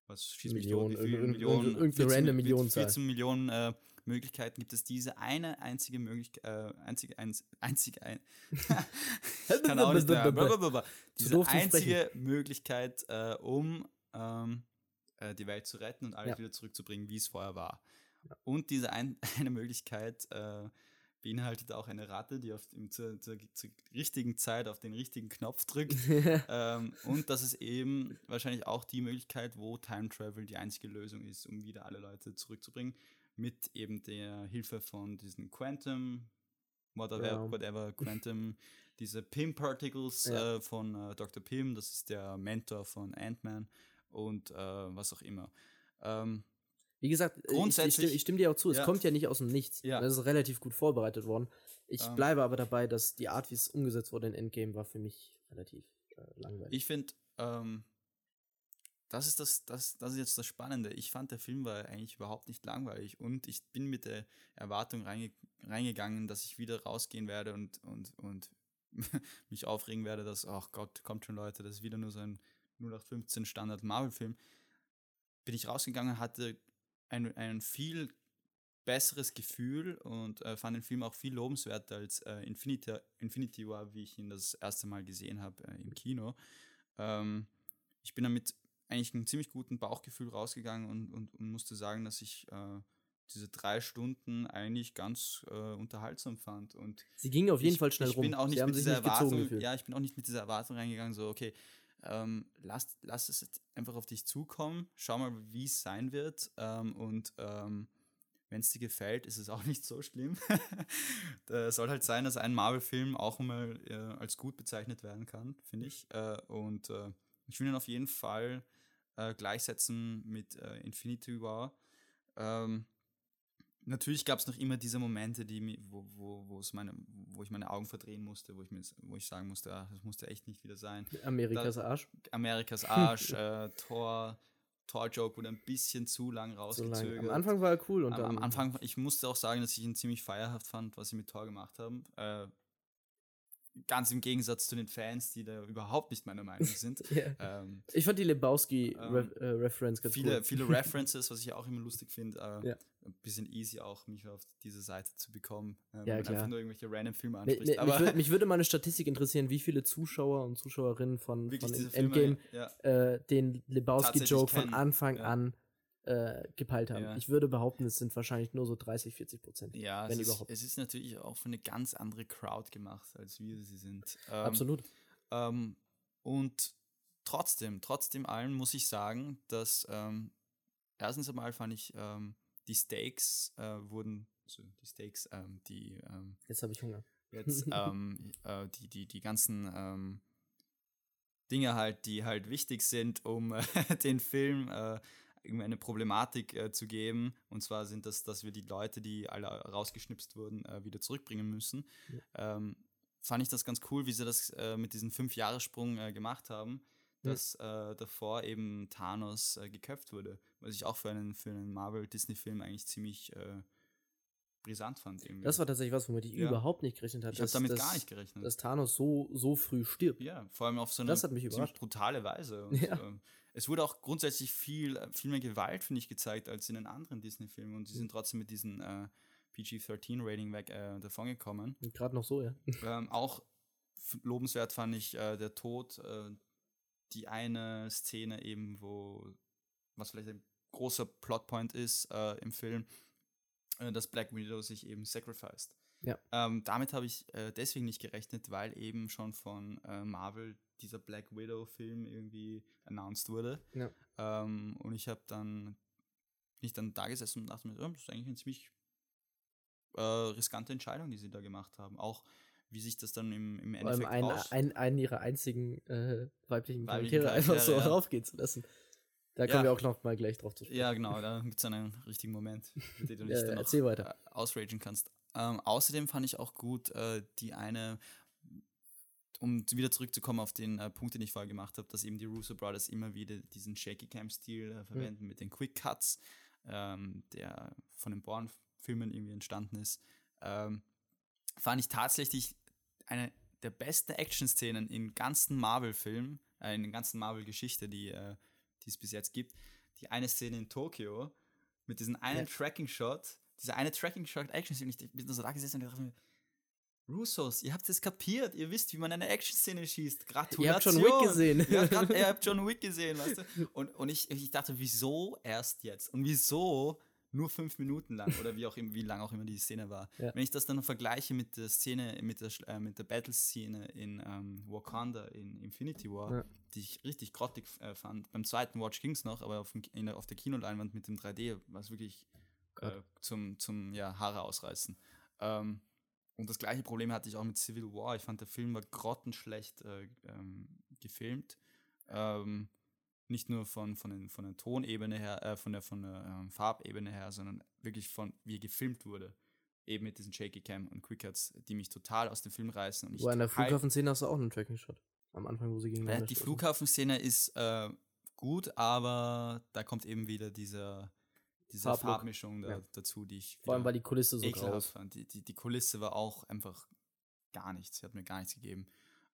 B: was schießt mich tot,
A: Millionen,
B: wie viele Millionen,
A: irgendeine
B: 14
A: random
B: mit
A: Millionenzahl.
B: 14 Millionen äh, Möglichkeiten gibt es diese eine einzige Möglichkeit, äh, einzige, einzige, ein, kann auch nicht mehr, diese einzige Möglichkeit, äh, um ähm, äh, die Welt zu retten und alles
A: Ja.
B: wieder zurückzubringen, wie es vorher war. Und diese ein, eine Möglichkeit äh, beinhaltet auch eine Ratte, die auf dem, zur, zur, zur richtigen Zeit auf den richtigen Knopf drückt. ähm, und das ist eben wahrscheinlich auch die Möglichkeit, wo Time Travel die einzige Lösung ist, um wieder alle Leute zurückzubringen, mit eben der Hilfe von diesen Quantum, whatever,
A: Ja.
B: whatever Quantum, diese Pym Particles
A: Ja.
B: äh, von äh, Dr. Pym, das ist der Mentor von Ant-Man und äh, was auch immer. Ähm,
A: Wie gesagt, ich- ich,
B: Grundsätzlich-
A: stimme, ich stimme dir auch zu, es
B: Ja.
A: kommt ja nicht aus dem Nichts.
B: Ja.
A: Das ist relativ gut vorbereitet worden. Ich
B: Ähm.
A: bleibe aber dabei, dass die Art, wie es umgesetzt wurde in Endgame, war für mich relativ äh, langweilig.
B: Ich finde, ähm, das ist das, das, das ist jetzt das Spannende. Ich fand, der Film war eigentlich überhaupt nicht langweilig und ich bin mit der Erwartung reinge reingegangen, dass ich wieder rausgehen werde und, und, und mich aufregen werde, dass, ach Gott, kommt schon Leute, das ist wieder nur so ein 0815 Standard Marvel-Film. Bin ich rausgegangen, hatte ein, ein viel besseres Gefühl und äh, fand den Film auch viel lobenswerter als äh, Infinity, Infinity War, wie ich ihn das erste Mal gesehen habe äh, im Kino. Ähm, ich bin damit eigentlich einen ziemlich guten Bauchgefühl rausgegangen und, und, und musste sagen, dass ich äh, diese drei Stunden eigentlich ganz äh, unterhaltsam fand. Und
A: Sie gingen auf jeden
B: ich,
A: Fall schnell
B: ich
A: rum.
B: Bin auch nicht
A: Sie
B: mit dieser Erwartung, ja, ich bin auch nicht mit dieser Erwartung reingegangen, so, okay, ähm, lass, lass es einfach auf dich zukommen, schau mal, wie es sein wird. Ähm, und ähm, wenn es dir gefällt, ist es auch nicht so schlimm. Es soll halt sein, dass ein Marvel-Film auch mal äh, als gut bezeichnet werden kann, finde ich. Äh, und äh, ich will ihn auf jeden Fall äh, gleichsetzen mit äh, Infinity War. Ähm, natürlich gab es noch immer diese Momente, die wo, wo, meine, wo ich meine Augen verdrehen musste, wo ich, mir, wo ich sagen musste, ah, das musste echt nicht wieder sein.
A: Amerikas Arsch.
B: Amerikas Arsch, äh, Tor, Tor-Joke wurde ein bisschen zu lang
A: So
B: rausgezögert.
A: lange. Am Anfang war er cool und
B: Am, am Anfang, ich musste auch sagen, dass ich ihn ziemlich feierhaft fand, was sie mit Tor gemacht haben. Äh, ganz im Gegensatz zu den Fans, die da überhaupt nicht meiner Meinung sind.
A: Ja.
B: ähm,
A: Ich fand die Lebowski-Reference ganz
B: viele,
A: cool.
B: viele References, was ich auch immer lustig finde. Äh,
A: Ja.
B: Ein bisschen easy auch, mich auf diese Seite zu bekommen, äh, wenn
A: Ja,
B: einfach nur irgendwelche random Filme anspricht.
A: mi-
B: Aber
A: mich, mich würde mal eine Statistik interessieren, wie viele Zuschauer und Zuschauerinnen von, von
B: Filme,
A: Endgame
B: ja,
A: äh, den Lebowski-Joke von Anfang
B: ja.
A: an äh, gepeilt haben.
B: Ja.
A: Ich würde behaupten, es sind wahrscheinlich nur so 30, 40 Prozent.
B: ja
A: wenn
B: es,
A: überhaupt.
B: Ist, es ist natürlich auch für eine ganz andere Crowd gemacht, als wir sie sind. Ähm,
A: Absolut.
B: Ähm, und trotzdem, trotzdem allem muss ich sagen, dass ähm, erstens einmal fand ich, ähm, die Stakes äh, wurden, also die Stakes, ähm, die ähm,
A: Jetzt habe ich Hunger.
B: jetzt ähm, äh, die, die, die ganzen ähm, Dinge halt, die halt wichtig sind, um äh, den Film äh, irgendwie eine Problematik äh, zu geben. Und zwar sind das, dass wir die Leute, die alle rausgeschnipst wurden, äh, wieder zurückbringen müssen. Ähm, fand ich das ganz cool, wie sie das äh, mit diesem Fünf-Jahres-Sprung äh, gemacht haben, Dass äh, davor eben Thanos äh, geköpft wurde. Was ich auch für einen, für einen Marvel-Disney-Film eigentlich ziemlich äh, brisant fand. Irgendwie.
A: Das war tatsächlich was, womit ich
B: Ja.
A: überhaupt nicht gerechnet habe.
B: ich habe damit
A: dass-
B: gar nicht gerechnet.
A: Dass Thanos so, so früh stirbt.
B: Ja, vor allem auf so eine ziemlich brutale Weise. Und,
A: Ja.
B: ähm, es wurde auch grundsätzlich viel, äh, viel mehr Gewalt, finde ich, gezeigt als in den anderen Disney-Filmen. Und sie sind trotzdem mit diesem äh, PG-13-Rating weg äh, davongekommen.
A: Gerade noch so, ja.
B: ähm, auch lobenswert fand ich äh, der Tod, äh, die eine Szene eben, wo was vielleicht ein großer Plotpoint ist äh, im Film, äh, dass Black Widow sich eben sacrificed.
A: Ja.
B: Ähm, damit habe ich äh, deswegen nicht gerechnet, weil eben schon von äh, Marvel dieser Black Widow-Film irgendwie announced wurde.
A: Ja.
B: Ähm, und ich habe dann nicht dann da gesessen und dachte mir, oh, das ist eigentlich eine ziemlich äh, riskante Entscheidung, die sie da gemacht haben. Auch wie sich das dann im, im
A: Vor allem
B: Endeffekt
A: einen,
B: raus...
A: einen, einen ihrer einzigen äh, weiblichen
B: Weiblichen
A: Charaktere einfach so
B: ja.
A: raufgehen zu lassen. Da
B: Ja.
A: kommen wir auch noch mal gleich drauf zu sprechen.
B: Ja, genau, da gibt es einen richtigen Moment, mit dem du dich
A: Ja,
B: dann
A: ja,
B: noch
A: weiter.
B: äh, ausragen kannst. Ähm, außerdem fand ich auch gut äh, die eine, um wieder zurückzukommen auf den äh, Punkt, den ich vorher gemacht habe, dass eben die Russo Brothers immer wieder diesen Shaky Cam-Stil äh, verwenden mit den Quick Cuts, ähm, der von den Bourne-Filmen irgendwie entstanden ist. Ähm, fand ich tatsächlich eine der besten Action-Szenen in ganzen Marvel-Filmen, äh, in der ganzen Marvel-Geschichte, die, äh, es bis jetzt gibt. Die eine Szene in Tokio mit diesem einen
A: Ja.
B: Tracking-Shot, dieser eine Tracking-Shot-Action-Szene, ich bin so da gesessen und dachte mir, Russos, ihr habt es kapiert, ihr wisst, wie man eine Action-Szene schießt. Gratulation.
A: Ihr habt John Wick gesehen.
B: Ihr habt, grad, ihr habt John Wick gesehen, weißt du? Und, und ich, ich dachte, wieso erst jetzt? Und wieso nur fünf Minuten lang? Oder wie auch immer, wie lang auch immer die Szene war.
A: Ja.
B: Wenn ich das dann noch vergleiche mit der Szene, mit der, äh, mit der Battle-Szene in ähm, Wakanda, in Infinity War,
A: Ja.
B: die ich richtig grottig äh, fand. Beim zweiten Watch ging's noch, aber auf, dem, der, auf der Kinoleinwand mit dem 3D war es wirklich äh, zum, zum ja, Haare ausreißen. Ähm, und das gleiche Problem hatte ich auch mit Civil War. Ich fand, der Film war grottenschlecht äh, ähm, gefilmt. Ähm, nicht nur von, von, den, von der Tonebene her, äh, von der, von der ähm, Farbebene her, sondern wirklich von wie gefilmt wurde. Eben mit diesen Shaky Cam und Quick Cuts, die mich total aus dem Film reißen. Und ich
A: Wo an der Flughafenszene hast du auch einen Tracking-Shot. Am Anfang, wo sie gegen
B: äh, die Flughafenszene ist äh, gut, aber da kommt eben wieder dieser, diese
A: Farblook.
B: Farbmischung da,
A: Ja.
B: dazu, die ich
A: Vor allem war die Kulisse so
B: ekelhaft
A: groß.
B: fand. Die, die, die Kulisse war auch einfach gar nichts. Sie hat mir gar nichts gegeben.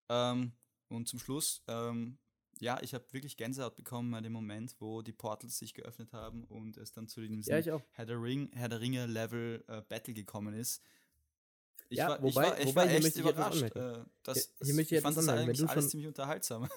B: Ähm, und zum Schluss, ähm, ja, ich habe wirklich Gänsehaut bekommen bei dem Moment, wo die Portals sich geöffnet haben und es dann zu diesem
A: Ja, ich.
B: Herr der, Ring, Herr der Ringe Level äh, Battle gekommen ist. Ich
A: Ja,
B: war, ich
A: wobei-
B: war, ich
A: wobei,
B: war echt
A: ich
B: überrascht. Äh, das,
A: Hier- hier ich
B: ich fand das
A: anmerken.
B: Eigentlich alles
A: schon-
B: ziemlich unterhaltsam.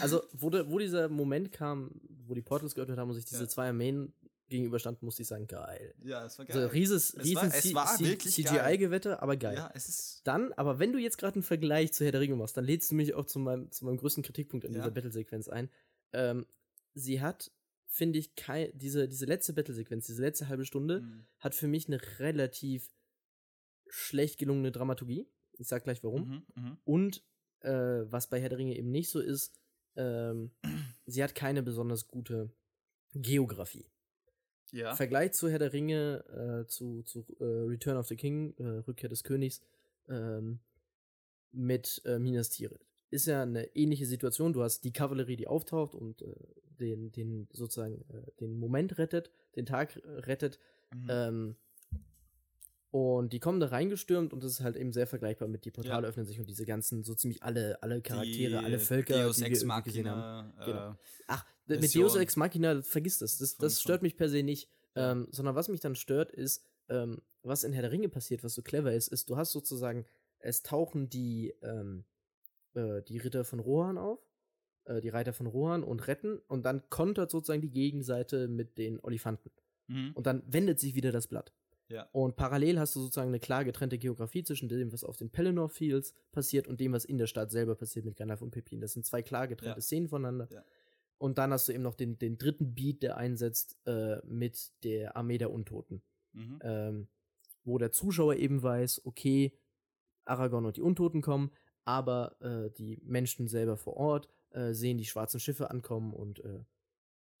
A: Also, wo, de, wo dieser Moment kam, wo die Portals geöffnet haben und sich diese
B: Ja.
A: zwei Armeen gegenüberstanden, musste ich sagen, geil.
B: ja, es war
A: Also
B: geil.
A: rieses,
B: Es
A: riesen. CGI-Gewetter, aber geil.
B: Ja, es ist.
A: Dann, aber wenn du jetzt gerade einen Vergleich zu Herr der Ringe machst, dann lädst du mich auch zu meinem, zu meinem größten Kritikpunkt an
B: Ja.
A: dieser Battle-Sequenz ein. Ähm, sie hat, finde ich, kei- diese, diese letzte Battle-Sequenz, diese letzte halbe Stunde,
B: Mhm.
A: hat für mich eine relativ schlecht gelungene Dramaturgie. Ich sag gleich warum.
B: Mhm, mhm.
A: Und äh, was bei Herr der Ringe eben nicht so ist, ähm, sie hat keine besonders gute Geografie.
B: Ja.
A: Vergleich zu Herr der Ringe, äh, zu, zu äh, Return of the King, äh, Rückkehr des Königs, ähm, mit äh, Minas Tirith. Ist ja eine ähnliche Situation. Du hast die Kavallerie, die auftaucht und äh, den, den sozusagen äh, den Moment rettet, den Tag rettet.
B: Mhm.
A: Ähm, und die kommen da reingestürmt und das ist halt eben sehr vergleichbar mit die Portale
B: Ja.
A: öffnen sich und diese ganzen, so ziemlich alle, alle Charaktere,
B: Die
A: alle Völker,
B: Deus
A: die wir
B: Ex
A: irgendwie gesehen haben.
B: Machina,
A: Genau.
B: äh,
A: Ach, mit
B: Version.
A: Deus Ex Machina, vergiss das. Das, das stört
B: von-
A: mich per se nicht. Ähm, sondern was mich dann stört, ist, ähm, was in Herr der Ringe passiert, was so clever ist, ist, du hast sozusagen, es tauchen die, ähm, äh, die Ritter von Rohan auf, äh, die Reiter von Rohan und retten und dann kontert sozusagen die Gegenseite mit den Olifanten.
B: mhm.
A: Und dann wendet sich wieder das Blatt.
B: Ja.
A: Und parallel hast du sozusagen eine klar getrennte Geografie zwischen dem, was auf den Pelennor Fields passiert und dem, was in der Stadt selber passiert mit Gandalf und Pippin. Das sind zwei klar getrennte
B: Ja.
A: Szenen voneinander.
B: Ja.
A: Und dann hast du eben noch den, den dritten Beat, der einsetzt äh, mit der Armee der Untoten.
B: Mhm.
A: Ähm, wo der Zuschauer eben weiß, okay, Aragorn und die Untoten kommen, aber äh, die Menschen selber vor Ort äh, sehen die schwarzen Schiffe ankommen und äh,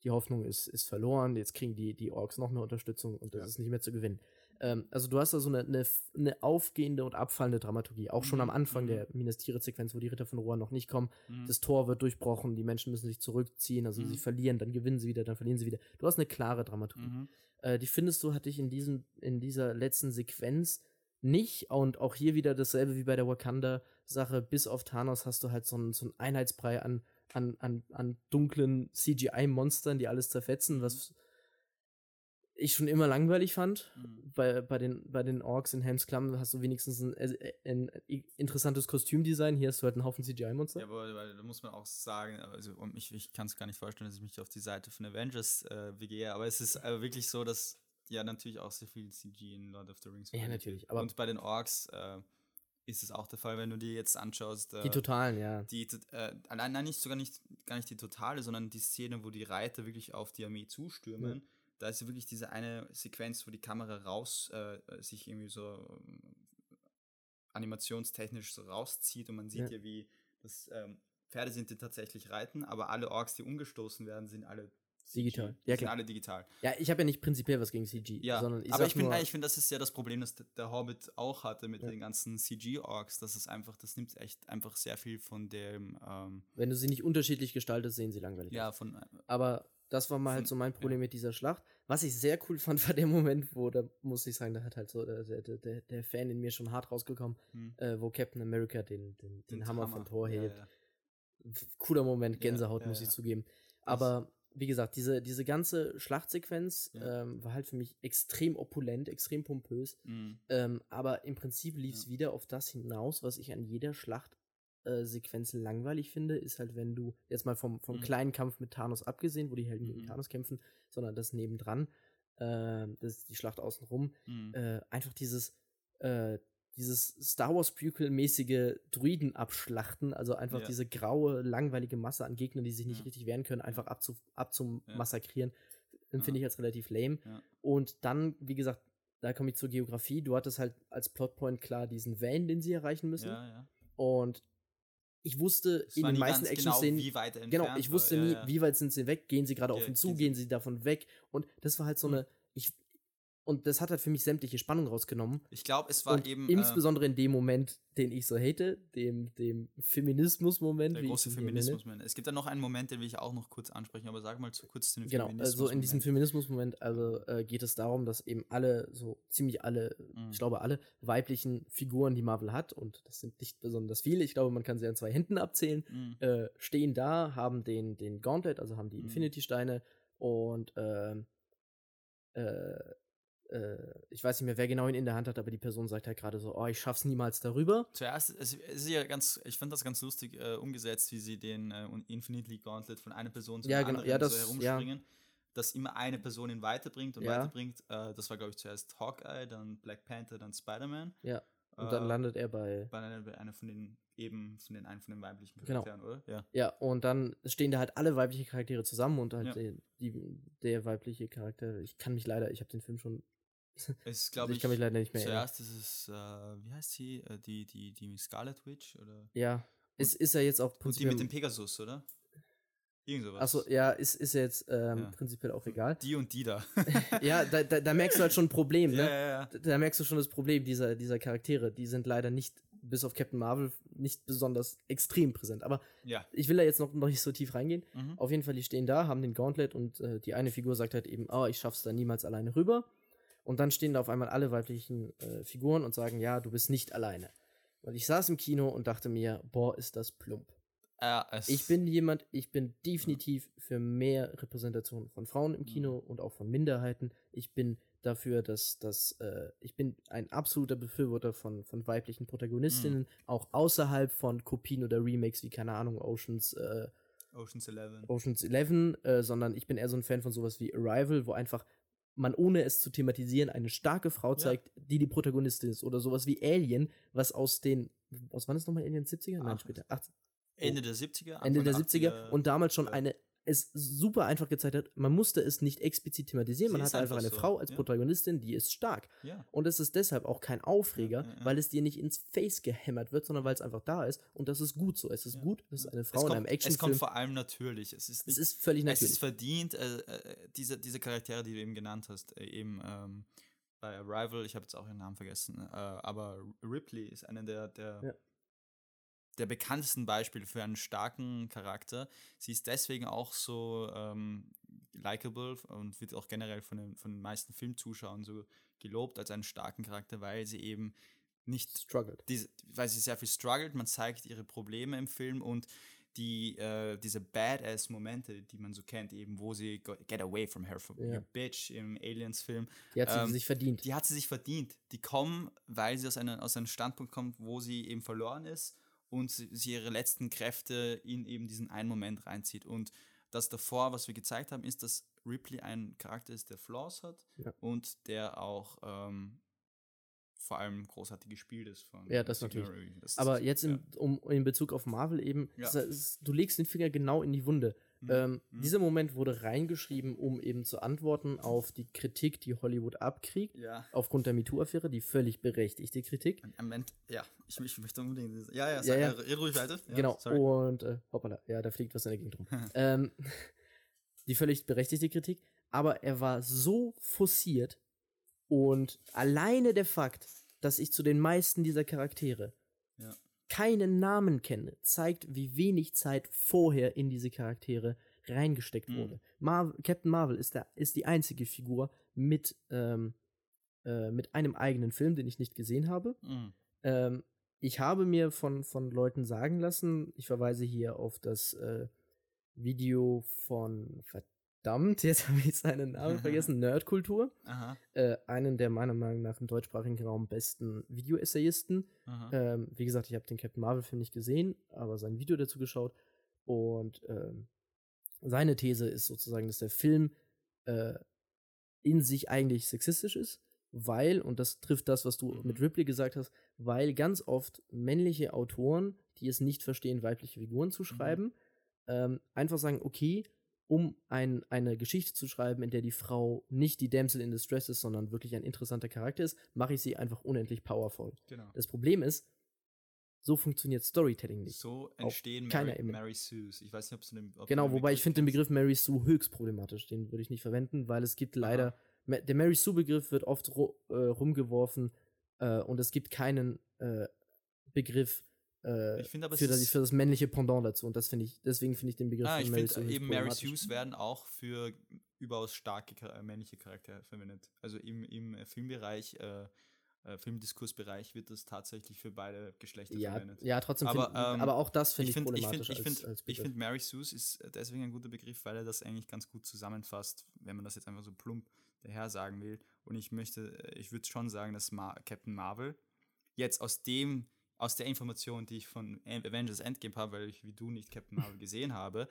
A: die Hoffnung ist, ist verloren. Jetzt kriegen die, die Orks noch mehr Unterstützung und das
B: Ja.
A: ist nicht mehr zu gewinnen. Ähm, also du hast da so eine, eine, eine aufgehende und abfallende Dramaturgie. Auch schon
B: Mhm,
A: am Anfang
B: mhm.
A: der Minas Tirith-Sequenz, wo die Ritter von Rohan noch nicht kommen.
B: Mhm.
A: Das Tor wird durchbrochen, die Menschen müssen sich zurückziehen, also
B: Mhm.
A: sie verlieren, dann gewinnen sie wieder, dann verlieren sie wieder. Du hast eine klare Dramaturgie.
B: Mhm.
A: Äh, die findest du, hatte ich in, diesem, in dieser letzten Sequenz nicht. Und auch hier wieder dasselbe wie bei der Wakanda-Sache. Bis auf Thanos hast du halt so einen, so einen Einheitsbrei an, an, an, an dunklen CGI-Monstern, die alles zerfetzen, was ich schon immer langweilig fand.
B: Mhm.
A: bei, bei, den, bei den Orks in Helms Klamm hast du wenigstens ein, äh, ein, ein interessantes Kostümdesign. Hier hast du halt einen Haufen CGI-Monster.
B: Ja, aber, aber da muss man auch sagen, also und ich, ich kann es gar nicht vorstellen, dass ich mich auf die Seite von Avengers äh, begehe, aber es ist äh, wirklich so, dass ja natürlich auch sehr viel CG in Lord of the Rings
A: Ja, natürlich. Aber
B: und bei den Orks äh, ist es auch der Fall, wenn du dir jetzt anschaust. Äh,
A: die totalen, ja.
B: die, äh, allein nein, nicht sogar nicht gar nicht die totale, sondern die Szene, wo die Reiter wirklich auf die Armee zustürmen.
A: Ja.
B: Da ist ja wirklich diese eine Sequenz, wo die Kamera raus äh, sich irgendwie so ähm, animationstechnisch so rauszieht und man sieht
A: Ja.
B: ja, wie das ähm, Pferde sind, die tatsächlich reiten, aber alle Orks, die umgestoßen werden, sind alle.
A: Digital. Ja,
B: sind
A: klar.
B: alle digital.
A: Ja, ich habe ja nicht prinzipiell was gegen CG,
B: Ja,
A: sondern ich
B: aber ich finde, ich finde, das ist ja das Problem, das der Hobbit auch hatte mit
A: Ja.
B: den ganzen CG-Orks, dass es einfach, das nimmt echt einfach sehr viel von dem, ähm,
A: wenn du sie nicht unterschiedlich gestaltest, sehen sie langweilig
B: ja, von,
A: Aber das war mal halt
B: Von-
A: so mein Problem
B: ja.
A: mit dieser Schlacht. Was ich sehr cool fand, war der Moment, wo, da muss ich sagen, da hat halt so der, der, der, der Fan in mir schon hart rausgekommen,
B: hm,
A: äh, wo Captain America den, den, den, Hammer, von Thor
B: ja,
A: hebt.
B: ja.
A: Cooler Moment,
B: Ja,
A: Gänsehaut,
B: ja,
A: muss
B: ja.
A: ich zugeben. Aber wie gesagt, diese, diese ganze Schlachtsequenz
B: Ja.
A: ähm, war halt für mich extrem opulent, extrem pompös.
B: Mhm.
A: Ähm, aber im Prinzip lief es
B: Ja.
A: wieder auf das hinaus, was ich an jeder Schlachtsequenz äh, Sequenz langweilig finde, ist halt, wenn du jetzt mal vom, vom
B: Mhm.
A: kleinen Kampf mit Thanos abgesehen, wo die Helden gegen
B: Mhm.
A: Thanos kämpfen, sondern das nebendran, äh, das ist die Schlacht außenrum,
B: Mhm.
A: äh, einfach dieses, äh, dieses Star Wars Prequel-mäßige Druiden abschlachten, also einfach
B: Ja.
A: diese graue, langweilige Masse an Gegnern, die sich nicht
B: Ja.
A: richtig wehren können, einfach abzu, abzum
B: Ja.
A: finde ich als relativ lame. Und dann, wie gesagt, da komme ich zur Geografie. Du hattest halt als Plotpoint klar diesen Van, den sie erreichen müssen. Und ich wusste in den meisten Action-Szenen,
B: Genau, wie weit
A: genau, ich wusste
B: war.
A: nie,
B: ja, ja.
A: wie weit sind sie weg, gehen sie gerade auf ihn zu,
B: gehen sie-
A: davon weg. Und das war halt so
B: Hm.
A: eine, und das hat halt für mich sämtliche Spannung rausgenommen.
B: Ich glaube, es war
A: und
B: eben äh,
A: insbesondere in dem Moment, den ich so hate, dem, dem Feminismus-Moment.
B: der große
A: ihn hier nenne.
B: Feminismus. -Moment. Es gibt da noch einen Moment, den will ich auch noch kurz ansprechen, aber sag mal zu kurz zu dem
A: Genau, also in diesem
B: Feminismus-Moment.
A: Feminismus-Moment also, äh, geht es darum, dass eben alle, so ziemlich alle,
B: Mhm.
A: ich glaube alle weiblichen Figuren, die Marvel hat, und das sind nicht besonders viele, ich glaube, man kann sie an zwei Händen abzählen,
B: Mhm.
A: äh, stehen da, haben den, den Gauntlet, also haben die
B: Mhm.
A: Infinity-Steine und ähm, äh, äh, ich weiß nicht mehr, wer genau ihn in der Hand hat, aber die Person sagt halt gerade so, oh, ich schaff's niemals darüber.
B: Zuerst, es, ist ja ganz, ich fand das ganz lustig äh, umgesetzt, wie sie den äh, Infinity Gauntlet von einer Person zu
A: Ja, genau,
B: anderen
A: ja, das-
B: so herumspringen, dass immer eine Person ihn weiterbringt und
A: Ja.
B: weiterbringt. Äh, das war, glaube ich, zuerst Hawkeye, dann Black Panther, dann Spider-Man.
A: Ja. Und dann
B: Äh,
A: landet er bei,
B: bei einer, von den eben von den einen von den weiblichen
A: Genau.
B: Charakteren, oder? Ja.
A: ja, und dann stehen da halt alle weiblichen Charaktere zusammen und halt
B: Ja.
A: der, die, der weibliche Charakter, ich kann mich leider, ich habe den Film schon,
B: Ist,
A: also
B: glaube
A: ich,
B: ich,
A: kann mich leider nicht mehr erinnern.
B: zuerst ist es, äh, wie heißt sie? Äh, die, die, die Scarlet Witch oder?
A: Ja, ist, ist er jetzt auch
B: Und die
A: prinzipiell,
B: mit dem Pegasus, oder? Irgend sowas.
A: achso, ja, ist, ist jetzt ähm,
B: Ja.
A: prinzipiell auch egal.
B: Die und die da.
A: ja, da, da, da merkst du halt schon ein Problem,
B: ja,
A: ne?
B: ja, ja.
A: Da- Da merkst du schon das Problem dieser, dieser Charaktere. Die sind leider nicht, bis auf Captain Marvel, nicht besonders extrem präsent. Aber
B: Ja.
A: ich will da jetzt noch, noch nicht so tief reingehen.
B: Mhm.
A: Auf jeden Fall, die stehen da, haben den Gauntlet und äh, die eine Figur sagt halt eben, oh, ich schaff's da niemals alleine rüber. Und dann stehen da auf einmal alle weiblichen äh, Figuren und sagen, ja, du bist nicht alleine. Und ich saß im Kino und dachte mir, boah, ist das plump.
B: Ja,
A: Ich bin jemand, ich bin definitiv für mehr Repräsentation von Frauen im Kino und auch von Minderheiten. Ich bin dafür, dass, dass äh, ich bin ein absoluter Befürworter von, von weiblichen Protagonistinnen, auch außerhalb von Kopien oder Remakes wie, keine Ahnung, Oceans, äh,
B: Ocean's Eleven.
A: Oceans 11, äh, sondern ich bin eher so ein Fan von sowas wie Arrival, wo einfach man ohne es zu thematisieren eine starke Frau zeigt, die die Protagonistin ist. Oder sowas wie Alien, was aus den, aus wann ist nochmal Alien 70er? Nein,
B: Ach,
A: später. Ach,
B: Ende der 70er.
A: Ende der 70er
B: 80er.
A: und damals schon
B: ja.
A: eine es super einfach gezeigt hat, man musste es nicht explizit thematisieren,
B: Sie
A: man
B: ist
A: hatte einfach
B: einfach
A: eine
B: so,
A: Frau als
B: ja.
A: Protagonistin, die ist stark.
B: Ja.
A: Und es ist deshalb auch kein Aufreger,
B: Ja,
A: weil es dir nicht ins Face gehämmert wird, sondern weil es einfach da ist und das ist gut so. Es ist gut, dass eine
B: Es
A: Frau in
B: kommt,
A: einem
B: es kommt
A: Actionfilm,
B: vor allem natürlich. Es ist,
A: es
B: nicht,
A: ist völlig
B: es
A: natürlich.
B: ist verdient, äh, äh, diese, diese Charaktere, die du eben genannt hast, äh, eben ähm, bei Arrival, ich habe jetzt auch ihren Namen vergessen, äh, aber Ripley ist einer der, der. Der bekanntesten Beispiele für einen starken Charakter. Sie ist deswegen auch so ähm, likable und wird auch generell von den, von den meisten Filmzuschauern so gelobt als einen starken Charakter, weil sie eben nicht
A: struggled.
B: diese, weil sie sehr viel struggelt, man zeigt ihre Probleme im Film und die, äh, diese Badass-Momente, die man so kennt, eben, wo sie go- get away from her, from
A: Ja.
B: your bitch im Aliens-Film,
A: Die hat sie
B: Ähm,
A: sich verdient.
B: die hat sie sich verdient. Die kommen, weil sie aus, einer, aus einem Standpunkt kommt, wo sie eben verloren ist und sie, ihre letzten Kräfte in eben diesen einen Moment reinzieht. Und das davor, was wir gezeigt haben, ist, dass Ripley ein Charakter ist, der Flaws hat
A: Ja.
B: und der auch ähm, vor allem großartig gespielt ist von
A: Ja, das natürlich.
B: Das
A: Aber
B: ist-
A: jetzt in, um, in Bezug auf Marvel eben,
B: Ja.
A: das ist, du legst den Finger genau in die Wunde.
B: Mhm.
A: Ähm,
B: Mhm.
A: Dieser Moment wurde reingeschrieben, um eben zu antworten auf die Kritik, die Hollywood abkriegt,
B: ja.
A: aufgrund der MeToo-Affäre, die völlig berechtigte Kritik.
B: Am Moment, ja, ich, ich möchte unbedingt. Ja, ja,
A: Ja,
B: sag,
A: ja.
B: äh, red ruhig weiter. Ja,
A: genau.
B: sorry.
A: Und, äh, hoppala, ja, da fliegt was in der Gegend rum. ähm, die völlig berechtigte Kritik. Aber er war so forciert und alleine der Fakt, dass ich zu den meisten dieser Charaktere
B: Ja.
A: keinen Namen kenne, zeigt, wie wenig Zeit vorher in diese Charaktere reingesteckt
B: Mhm.
A: wurde. Mar Captain Marvel ist, der, ist die einzige Figur mit, ähm, äh, mit einem eigenen Film, den ich nicht gesehen habe.
B: Mhm.
A: Ähm, ich habe mir von, von Leuten sagen lassen, ich verweise hier auf das äh, Video von, verdammt, jetzt habe ich seinen Namen vergessen, Nerdkultur, äh, einen der meiner Meinung nach im deutschsprachigen Raum besten Video-Essayisten. Ähm, wie gesagt, ich habe den Captain Marvel-Film nicht gesehen, aber sein Video dazu geschaut. Und ähm, seine These ist sozusagen, dass der Film äh, in sich eigentlich sexistisch ist, weil, und das trifft das, was du
B: Mhm.
A: mit Ripley gesagt hast, weil ganz oft männliche Autoren, die es nicht verstehen, weibliche Figuren zu schreiben, ähm, einfach sagen, okay, um ein, eine Geschichte zu schreiben, in der die Frau nicht die Damsel in Distress ist, sondern wirklich ein interessanter Charakter ist, mache ich sie einfach unendlich powerful.
B: Genau.
A: Das Problem ist, so funktioniert Storytelling nicht.
B: So entstehen
A: keiner
B: Mary. Mary Sues. Ich weiß nicht, ob du den. ob
A: Genau, wobei ich finde den. Begriff Mary Sue höchst problematisch. Den würde ich nicht verwenden, weil es gibt leider, Ma- der Mary Sue-Begriff wird oft ru äh, rumgeworfen äh, und es gibt keinen äh, Begriff äh,
B: Ich finde aber,
A: für, das, für das männliche Pendant dazu. Und das finde ich, deswegen finde ich den Begriff
B: Ah,
A: von
B: ich
A: Mary
B: finde
A: Sue
B: eben Mary. Sues werden auch für überaus starke äh, männliche Charaktere verwendet. Also im, im äh, Filmbereich, äh, äh, Filmdiskursbereich wird das tatsächlich für beide Geschlechter
A: Ja,
B: verwendet.
A: ja, trotzdem.
B: Aber,
A: find,
B: ähm,
A: aber auch das finde ich,
B: find-
A: problematisch.
B: Ich finde, ich
A: als
B: find, ich
A: Begriff.
B: find, Mary Sues ist deswegen ein guter Begriff, weil er das eigentlich ganz gut zusammenfasst, wenn man das jetzt einfach so plump daher sagen will. Und ich möchte, äh, ich würde schon sagen, dass Ma Captain Marvel jetzt aus dem, aus der Information, die ich von Avengers Endgame habe, weil ich wie du nicht Captain Marvel gesehen habe,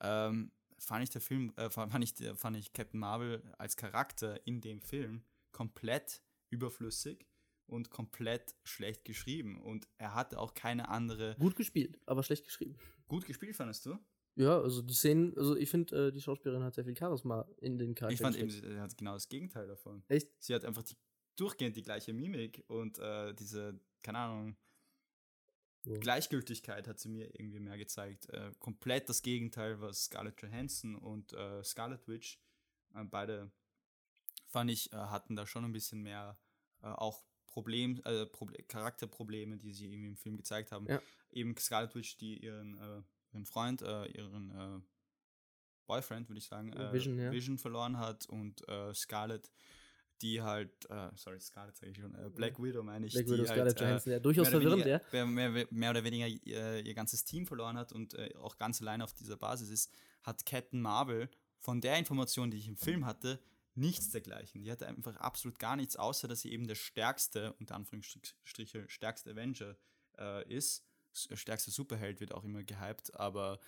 B: ähm, fand ich der Film, äh, fand ich, fand ich Captain Marvel als Charakter in dem Film komplett überflüssig und komplett schlecht geschrieben. Und er hatte auch keine andere.
A: Gut gespielt, aber schlecht geschrieben.
B: Gut gespielt, fandest du?
A: Ja, also die Szenen, also ich finde, äh, die Schauspielerin hat sehr viel Charisma in den Charakteren.
B: Ich fand eben, sie hat genau das Gegenteil davon.
A: Echt?
B: Sie hat einfach die, durchgehend die gleiche Mimik und äh, diese, keine Ahnung,
A: So.
B: Gleichgültigkeit hat sie mir irgendwie mehr gezeigt. Äh, komplett das Gegenteil, was Scarlett Johansson und äh, Scarlet Witch, äh, beide fand ich, äh, hatten da schon ein bisschen mehr äh, auch Problem, äh, Proble Charakterprobleme, die sie irgendwie im Film gezeigt haben.
A: Ja.
B: Eben Scarlet Witch, die ihren, ihren Freund, äh, ihren Boyfriend, würde ich sagen, äh,
A: Vision, ja.
B: Vision verloren hat und Scarlett, die halt, äh, sorry, Scarlett sage ich schon, äh, Black Widow meine ich,
A: Black
B: die
A: Widow, Scarlett
B: halt, äh,
A: Johansson, ja, durchaus verwirrend, ja.
B: Mehr, mehr, mehr oder weniger ihr, ihr ganzes Team verloren hat und äh, auch ganz allein auf dieser Basis ist, hat Captain Marvel von der Information, die ich im Film hatte, nichts dergleichen. Die hatte einfach absolut gar nichts, außer dass sie eben der stärkste, unter Anführungsstriche, stärkste Avenger äh, ist. S- Stärkste Superheld wird auch immer gehypt, aber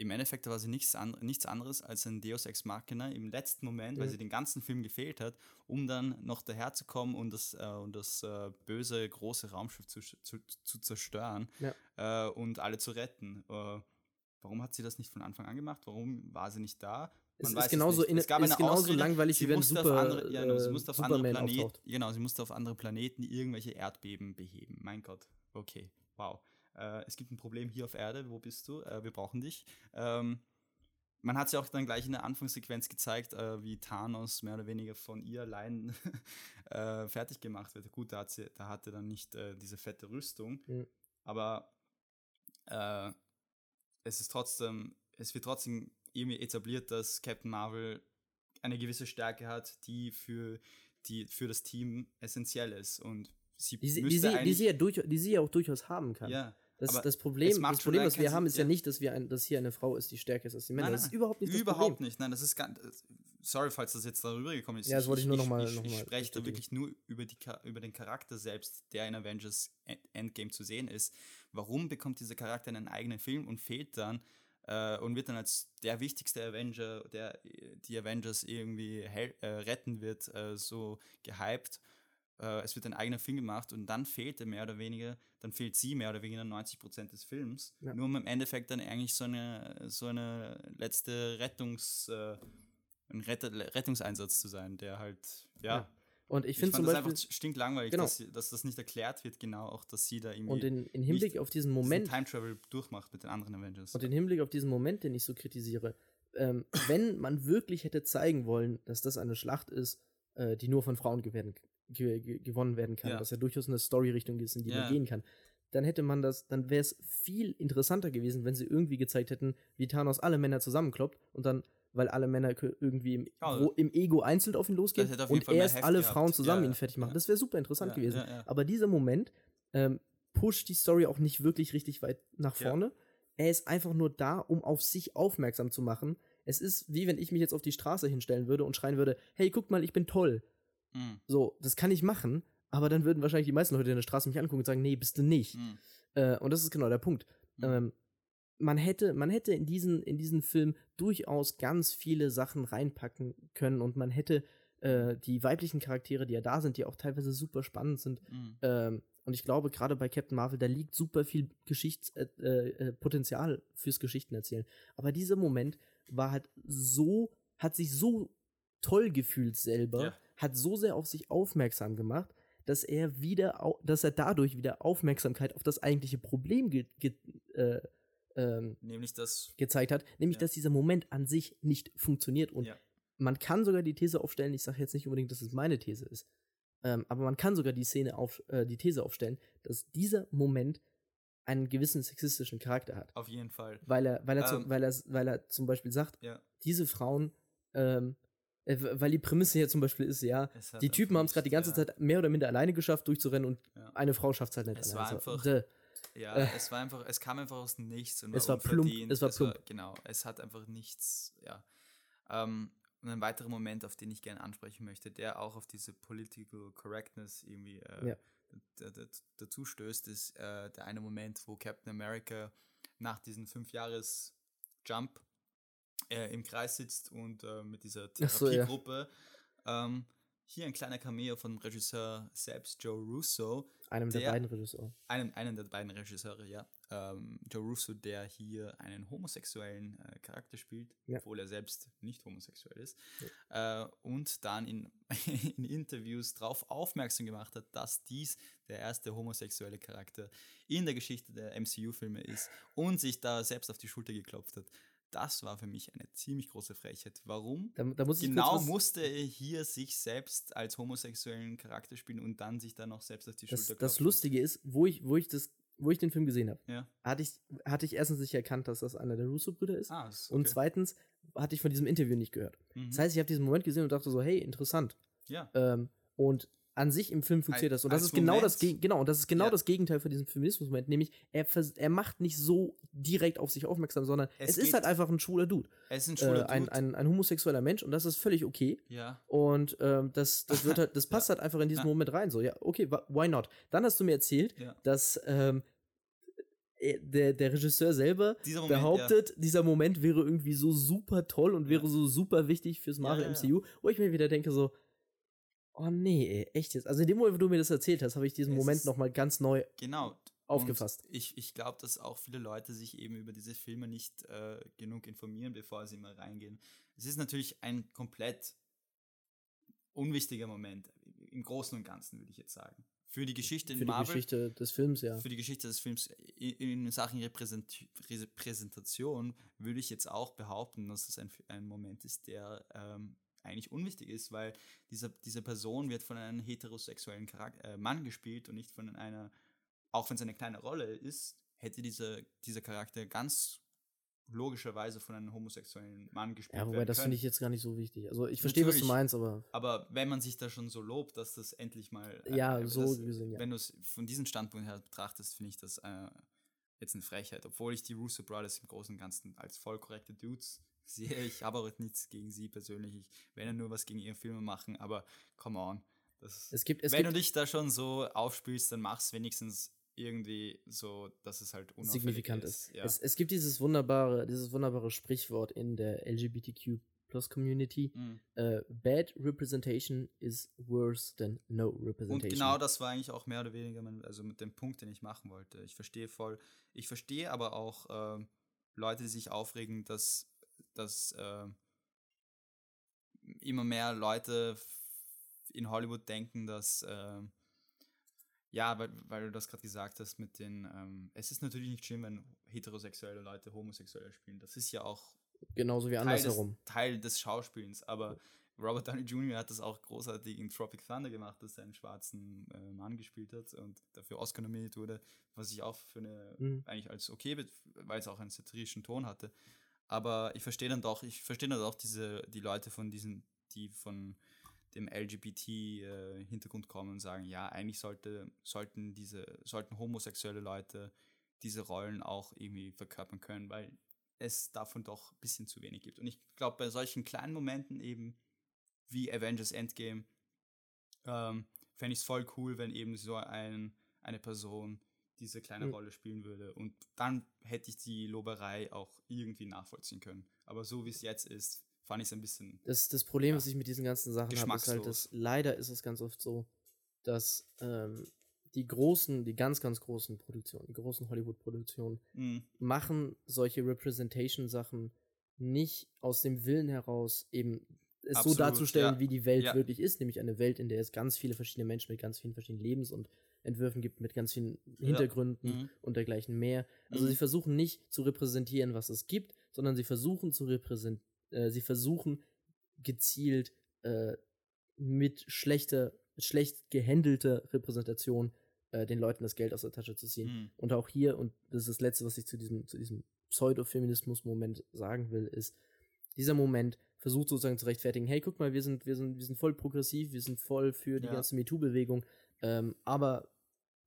B: im Endeffekt war sie nichts, an, nichts anderes als ein Deus Ex Machina im letzten Moment, weil
A: Ja.
B: sie den ganzen Film gefehlt hat, um dann noch daherzukommen und das, äh, und das äh, böse große Raumschiff zu, zu, zu zerstören äh, und alle zu retten. Äh, warum hat sie das nicht von Anfang an gemacht? Warum war sie nicht da?
A: Es
B: Man
A: ist
B: weiß es
A: genauso, in,
B: Es gab
A: ist
B: eine
A: genauso
B: Ausrede,
A: langweilig,
B: sie
A: wie wenn Super,
B: andere, ja, genau, sie
A: äh,
B: musste auf andere Planeten, genau, sie musste auf andere Planeten irgendwelche Erdbeben beheben. Mein Gott, okay, wow. Äh, es gibt ein Problem hier auf Erde, wo bist du? Äh, wir brauchen dich. Ähm, man hat es ja auch dann gleich in der Anfangssequenz gezeigt, äh, wie Thanos mehr oder weniger von ihr allein äh, fertig gemacht wird. Gut, da, hat sie, da hatte dann nicht äh, diese fette Rüstung,
A: Mhm.
B: aber äh, es ist trotzdem, es wird trotzdem irgendwie etabliert, dass Captain Marvel eine gewisse Stärke hat, die für, die für das Team essentiell ist. Und sie
A: Die, sie- die,
B: müsste
A: sie, die,
B: eigentlich-
A: sie ja durch, die sie ja auch durchaus haben kann.
B: ja,
A: Das,
B: Aber
A: das Problem, das Problem was wir haben, ist ja
B: ja.
A: nicht, dass, wir ein, dass hier eine Frau ist, die stärker ist als die Männer.
B: Nein,
A: das ist überhaupt nicht
B: Überhaupt
A: Problem.
B: nicht. Nein, das ist ganz. Sorry, falls das jetzt darüber gekommen ist.
A: Ja, das wollte ich nur noch mal-
B: Ich,
A: noch
B: ich
A: mal
B: spreche da wirklich nur über, die, über den Charakter selbst, der in Avengers End- Endgame zu sehen ist. Warum bekommt dieser Charakter einen eigenen Film und fehlt dann äh, und wird dann als der wichtigste Avenger, der äh, die Avengers irgendwie äh, retten wird, äh, so gehypt? Äh, es wird ein eigener Film gemacht und dann fehlt er mehr oder weniger, dann fehlt sie mehr oder weniger 90% des Films.
A: Ja.
B: Nur um im Endeffekt dann eigentlich so eine, so eine letzte Rettungs, äh, ein Rett Rettungseinsatz zu sein, der halt, ja.
A: Ja. Und ich finde zum
B: das
A: Beispiel,
B: einfach stinklangweilig,
A: Genau.
B: dass, dass das nicht erklärt wird, genau, auch dass sie da irgendwie
A: und in, in Hinblick auf diesen Moment,
B: Time Travel durchmacht mit den anderen Avengers.
A: Und im Hinblick auf diesen Moment, den ich so kritisiere, ähm, wenn man wirklich hätte zeigen wollen, dass das eine Schlacht ist, äh, die nur von Frauen gewinnen, ge ge gewonnen werden kann,
B: Ja.
A: dass ja durchaus eine Story-Richtung ist, in die
B: Ja.
A: man gehen kann, dann hätte man das, dann wäre es viel interessanter gewesen, wenn sie irgendwie gezeigt hätten, wie Thanos alle Männer zusammenkloppt und dann, weil alle Männer irgendwie im, gro- im Ego einzeln auf ihn losgehen und
B: Fall
A: erst alle
B: gehabt.
A: Frauen zusammen
B: Ja,
A: ihn fertig machen. Das wäre super interessant gewesen. Aber dieser Moment ähm, pusht die Story auch nicht wirklich richtig weit nach vorne. Er ist einfach nur da, um auf sich aufmerksam zu machen. Es ist wie wenn ich mich jetzt auf die Straße hinstellen würde und schreien würde: Hey, guck mal, ich bin toll.
B: Mhm.
A: So, das kann ich machen, aber dann würden wahrscheinlich die meisten Leute in der Straße mich angucken und sagen: Nee, bist du nicht.
B: Mhm.
A: Äh, und das ist genau der Punkt.
B: Mhm.
A: Ähm, man hätte, man hätte in diesen, in diesen Film durchaus ganz viele Sachen reinpacken können und man hätte äh, die weiblichen Charaktere, die ja da sind, die auch teilweise super spannend sind.
B: Mhm.
A: Ähm, und ich glaube, gerade bei Captain Marvel, da liegt super viel Geschichtspotenzial äh, äh, Potenzial fürs Geschichtenerzählen. Aber dieser Moment war halt so, hat sich so toll gefühlt selber,
B: Ja.
A: Hat so sehr auf sich aufmerksam gemacht, dass er wieder, dass er dadurch wieder Aufmerksamkeit auf das eigentliche Problem ge ge äh, ähm,
B: Nämlich das.
A: gezeigt hat, nämlich
B: Ja.
A: dass dieser Moment an sich nicht funktioniert. Und
B: Ja.
A: man kann sogar die These aufstellen, ich sage jetzt nicht unbedingt, dass es meine These ist, ähm, aber man kann sogar die Szene auf, äh, die These aufstellen, dass dieser Moment einen gewissen sexistischen Charakter hat.
B: Auf jeden Fall.
A: Weil er, weil er, zum,
B: Ähm.
A: weil er, weil er zum Beispiel sagt,
B: Ja.
A: diese Frauen, ähm, äh, weil die Prämisse hier zum Beispiel ist, ja,
B: Es
A: die Typen haben es gerade die ganze
B: ja.
A: Zeit mehr oder minder alleine geschafft, durchzurennen und
B: Ja.
A: eine Frau schafft es halt nicht
B: Es
A: alleine.
B: war
A: So,
B: einfach-
A: däh.
B: Ja,
A: Äh.
B: es war einfach, es kam einfach aus Nichts und
A: Es war plump, es war plump.
B: genau, es hat einfach nichts, ja. Ähm, und ein weiterer Moment, auf den ich gerne ansprechen möchte, der auch auf diese Political Correctness irgendwie äh,
A: Ja.
B: dazu stößt, ist äh, der eine Moment, wo Captain America nach diesem Fünf-Jahres-Jump äh, im Kreis sitzt und äh, mit dieser
A: Ach so, ja.
B: Therapiegruppe. ähm, hier ein kleiner Cameo von Regisseur selbst, Joe Russo,
A: einem der
B: der-
A: beiden Regisseure.
B: einen, einen der beiden Regisseure, ja. Ähm, Joe Russo, der hier einen homosexuellen äh, Charakter spielt,
A: Ja.
B: obwohl er selbst nicht homosexuell ist. Äh, und dann in, in Interviews darauf aufmerksam gemacht hat, dass dies der erste homosexuelle Charakter in der Geschichte der MCU-Filme ist und sich da selbst auf die Schulter geklopft hat. Das war für mich eine ziemlich große Frechheit. Warum?
A: Da, da muss
B: Genau musste er hier sich selbst als homosexuellen Charakter spielen und dann sich dann noch selbst auf die
A: das,
B: Schulter
A: das. Lustige ist, wo ich, wo ich das, wo ich den Film gesehen habe,
B: Ja.
A: hatte ich, hatte ich erstens nicht erkannt, dass das einer der Russo-Brüder ist.
B: Ah, ist
A: Und
B: okay.
A: zweitens hatte ich von diesem Interview nicht gehört.
B: Mhm.
A: Das heißt, ich habe diesen Moment gesehen und dachte so, hey, interessant.
B: ja.
A: Ähm, und an sich im Film funktioniert das. Und das ist genau das,
B: Moment-
A: genau, und das ist genau
B: Ja.
A: das Gegenteil von diesem Feminismus-Moment, nämlich er, er macht nicht so direkt auf sich aufmerksam, sondern es,
B: Es
A: ist halt einfach ein schwuler Dude.
B: Es ist ein
A: Äh,
B: schwuler
A: ein,
B: Dude.
A: ein, ein homosexueller Mensch und das ist völlig okay.
B: ja.
A: Und ähm, das, das wird halt, das passt halt einfach in diesen
B: Ja.
A: Moment rein. So, ja, okay, why not? Dann hast du mir erzählt,
B: Ja.
A: dass ähm, äh, der, der Regisseur selber
B: Dieser Moment,
A: behauptet, dieser Moment wäre irgendwie so super toll und wäre
B: Ja.
A: so super wichtig fürs
B: Ja,
A: Marvel
B: ja, ja.
A: MCU, wo ich mir wieder denke so, oh nee, ey, echt jetzt. Also in dem Moment, wo du mir das erzählt hast, habe ich diesen
B: Es
A: Moment nochmal ganz neu
B: genau.
A: aufgefasst.
B: Und ich ich glaube, dass auch viele Leute sich eben über diese Filme nicht äh, genug informieren, bevor sie mal reingehen. Es ist natürlich ein komplett unwichtiger Moment, im Großen und Ganzen, würde ich jetzt sagen. Für die Geschichte in
A: Für die
B: Marvel,
A: Geschichte des Films, ja.
B: für die Geschichte des Films in, in Sachen Repräsent Repräsentation würde ich jetzt auch behaupten, dass es ein, ein Moment ist, der ähm, eigentlich unwichtig ist, weil dieser, diese Person wird von einem heterosexuellen Charak äh, Mann gespielt und nicht von einer, auch wenn es eine kleine Rolle ist, hätte dieser, dieser Charakter ganz logischerweise von einem homosexuellen Mann gespielt
A: Ja, wobei das finde ich jetzt gar nicht so wichtig. Also ich verstehe, was du meinst, aber
B: Aber wenn man sich da schon so lobt, dass das endlich mal.
A: Ja,
B: äh,
A: so
B: das,
A: gesehen, ja.
B: Wenn du es von diesem Standpunkt her betrachtest, finde ich das äh, jetzt eine Frechheit, obwohl ich die Russo Brothers im Großen und Ganzen als voll korrekte Dudes sehe. Ich habe auch nichts gegen sie persönlich. Ich werde nur was gegen ihre Filme machen, aber come on. Das,
A: Es gibt, es
B: wenn
A: gibt
B: du dich da schon so aufspielst, dann mach's wenigstens irgendwie so, dass es halt
A: signifikant
B: ist.
A: ist.
B: Ja.
A: Es, es gibt dieses wunderbare, dieses wunderbare Sprichwort in der LGBTQ Plus Community.
B: Mhm.
A: Äh, bad representation is worse than no
B: Und
A: representation.
B: genau das war eigentlich auch mehr oder weniger mein, also mit dem Punkt, den ich machen wollte. Ich verstehe voll, ich verstehe aber auch ähm, Leute, die sich aufregen, dass, dass ähm, immer mehr Leute in Hollywood denken, dass ähm, ja, weil, weil du das gerade gesagt hast mit den, ähm, es ist natürlich nicht schlimm, wenn heterosexuelle Leute Homosexuelle spielen. Das ist ja auch
A: Genauso wie
B: Teil des. Teil des Schauspielens. Aber Robert Downey Jr. hat das auch großartig in Tropic Thunder gemacht, dass er einen schwarzen äh, Mann gespielt hat und dafür Oscar nominiert wurde, was ich auch für eine
A: Mhm.
B: eigentlich als okay, weil es auch einen satirischen Ton hatte. Aber ich verstehe dann doch, ich verstehe dann auch diese, die Leute von diesen, die von dem LGBT-Hintergrund kommen und sagen, ja, eigentlich sollte, sollten diese, sollten homosexuelle Leute diese Rollen auch irgendwie verkörpern können, weil es davon doch ein bisschen zu wenig gibt. Und ich glaube, bei solchen kleinen Momenten eben wie Avengers Endgame ähm, fände ich es voll cool, wenn eben so ein, eine Person diese kleine
A: Mhm.
B: Rolle spielen würde. Und dann hätte ich die Loberei auch irgendwie nachvollziehen können. Aber so wie es jetzt ist, fand ich es ein bisschen.
A: Das, das Problem,
B: Ja.
A: was ich mit diesen ganzen Sachen habe, ist halt, dass leider ist es ganz oft so, dass ähm, die großen, die ganz, ganz großen Produktionen, die großen Hollywood-Produktionen,
B: Mm,
A: machen solche Representation-Sachen nicht aus dem Willen heraus, eben es so
B: Absolut,
A: darzustellen,
B: ja.
A: wie die Welt
B: Ja.
A: wirklich ist, nämlich eine Welt, in der es ganz viele verschiedene Menschen mit ganz vielen verschiedenen Lebens- und Entwürfen gibt, mit ganz vielen Hintergründen
B: Mhm.
A: und dergleichen mehr. Also
B: Mhm.
A: sie versuchen nicht zu repräsentieren, was es gibt, sondern sie versuchen zu repräsentieren, äh, sie versuchen gezielt äh, mit schlechter, schlecht gehandelter Repräsentation äh, den Leuten das Geld aus der Tasche zu ziehen.
B: mm,
A: Und auch hier, und das ist das Letzte, was ich zu diesem, zu diesem Pseudo-Feminismus-Moment sagen will, ist, dieser Moment versucht sozusagen zu rechtfertigen, hey, guck mal, wir sind, wir sind, wir sind voll progressiv, wir sind voll für die
B: Ja.
A: ganze MeToo-Bewegung, ähm, aber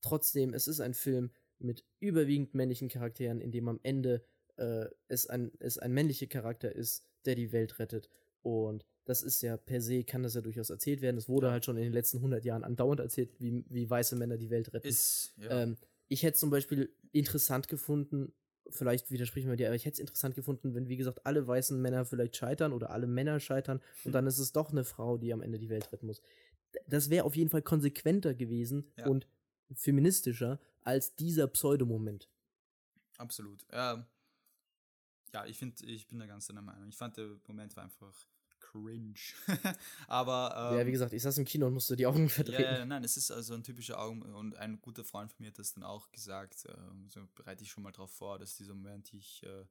A: trotzdem, es ist ein Film mit überwiegend männlichen Charakteren, in dem am Ende äh, es, ein, es ein männlicher Charakter ist, der die Welt rettet. Und das ist ja per se, kann das ja durchaus erzählt werden. Es wurde
B: Ja.
A: halt schon in den letzten 100 Jahren andauernd erzählt, wie, wie weiße Männer die Welt retten.
B: ist, ja.
A: Ähm, ich hätte zum Beispiel interessant gefunden, vielleicht widersprechen wir dir, aber ich hätte es interessant gefunden, wenn, wie gesagt, alle weißen Männer vielleicht scheitern oder alle Männer scheitern und dann ist es doch eine Frau, die am Ende die Welt retten muss. Das wäre auf jeden Fall konsequenter gewesen
B: Ja.
A: und feministischer als dieser Pseudomoment.
B: Absolut. Ähm, ja, ich finde, ich bin da ganz deiner Meinung. Ich fand, der Moment war einfach cringe. Aber. Ähm,
A: ja, wie gesagt, ich saß im Kino und musste die Augen verdrehen.
B: ja, nein, es ist also ein typischer Augen und ein guter Freund von mir hat das dann auch gesagt. ähm, so bereite ich schon mal darauf vor, dass dieser Moment dich äh,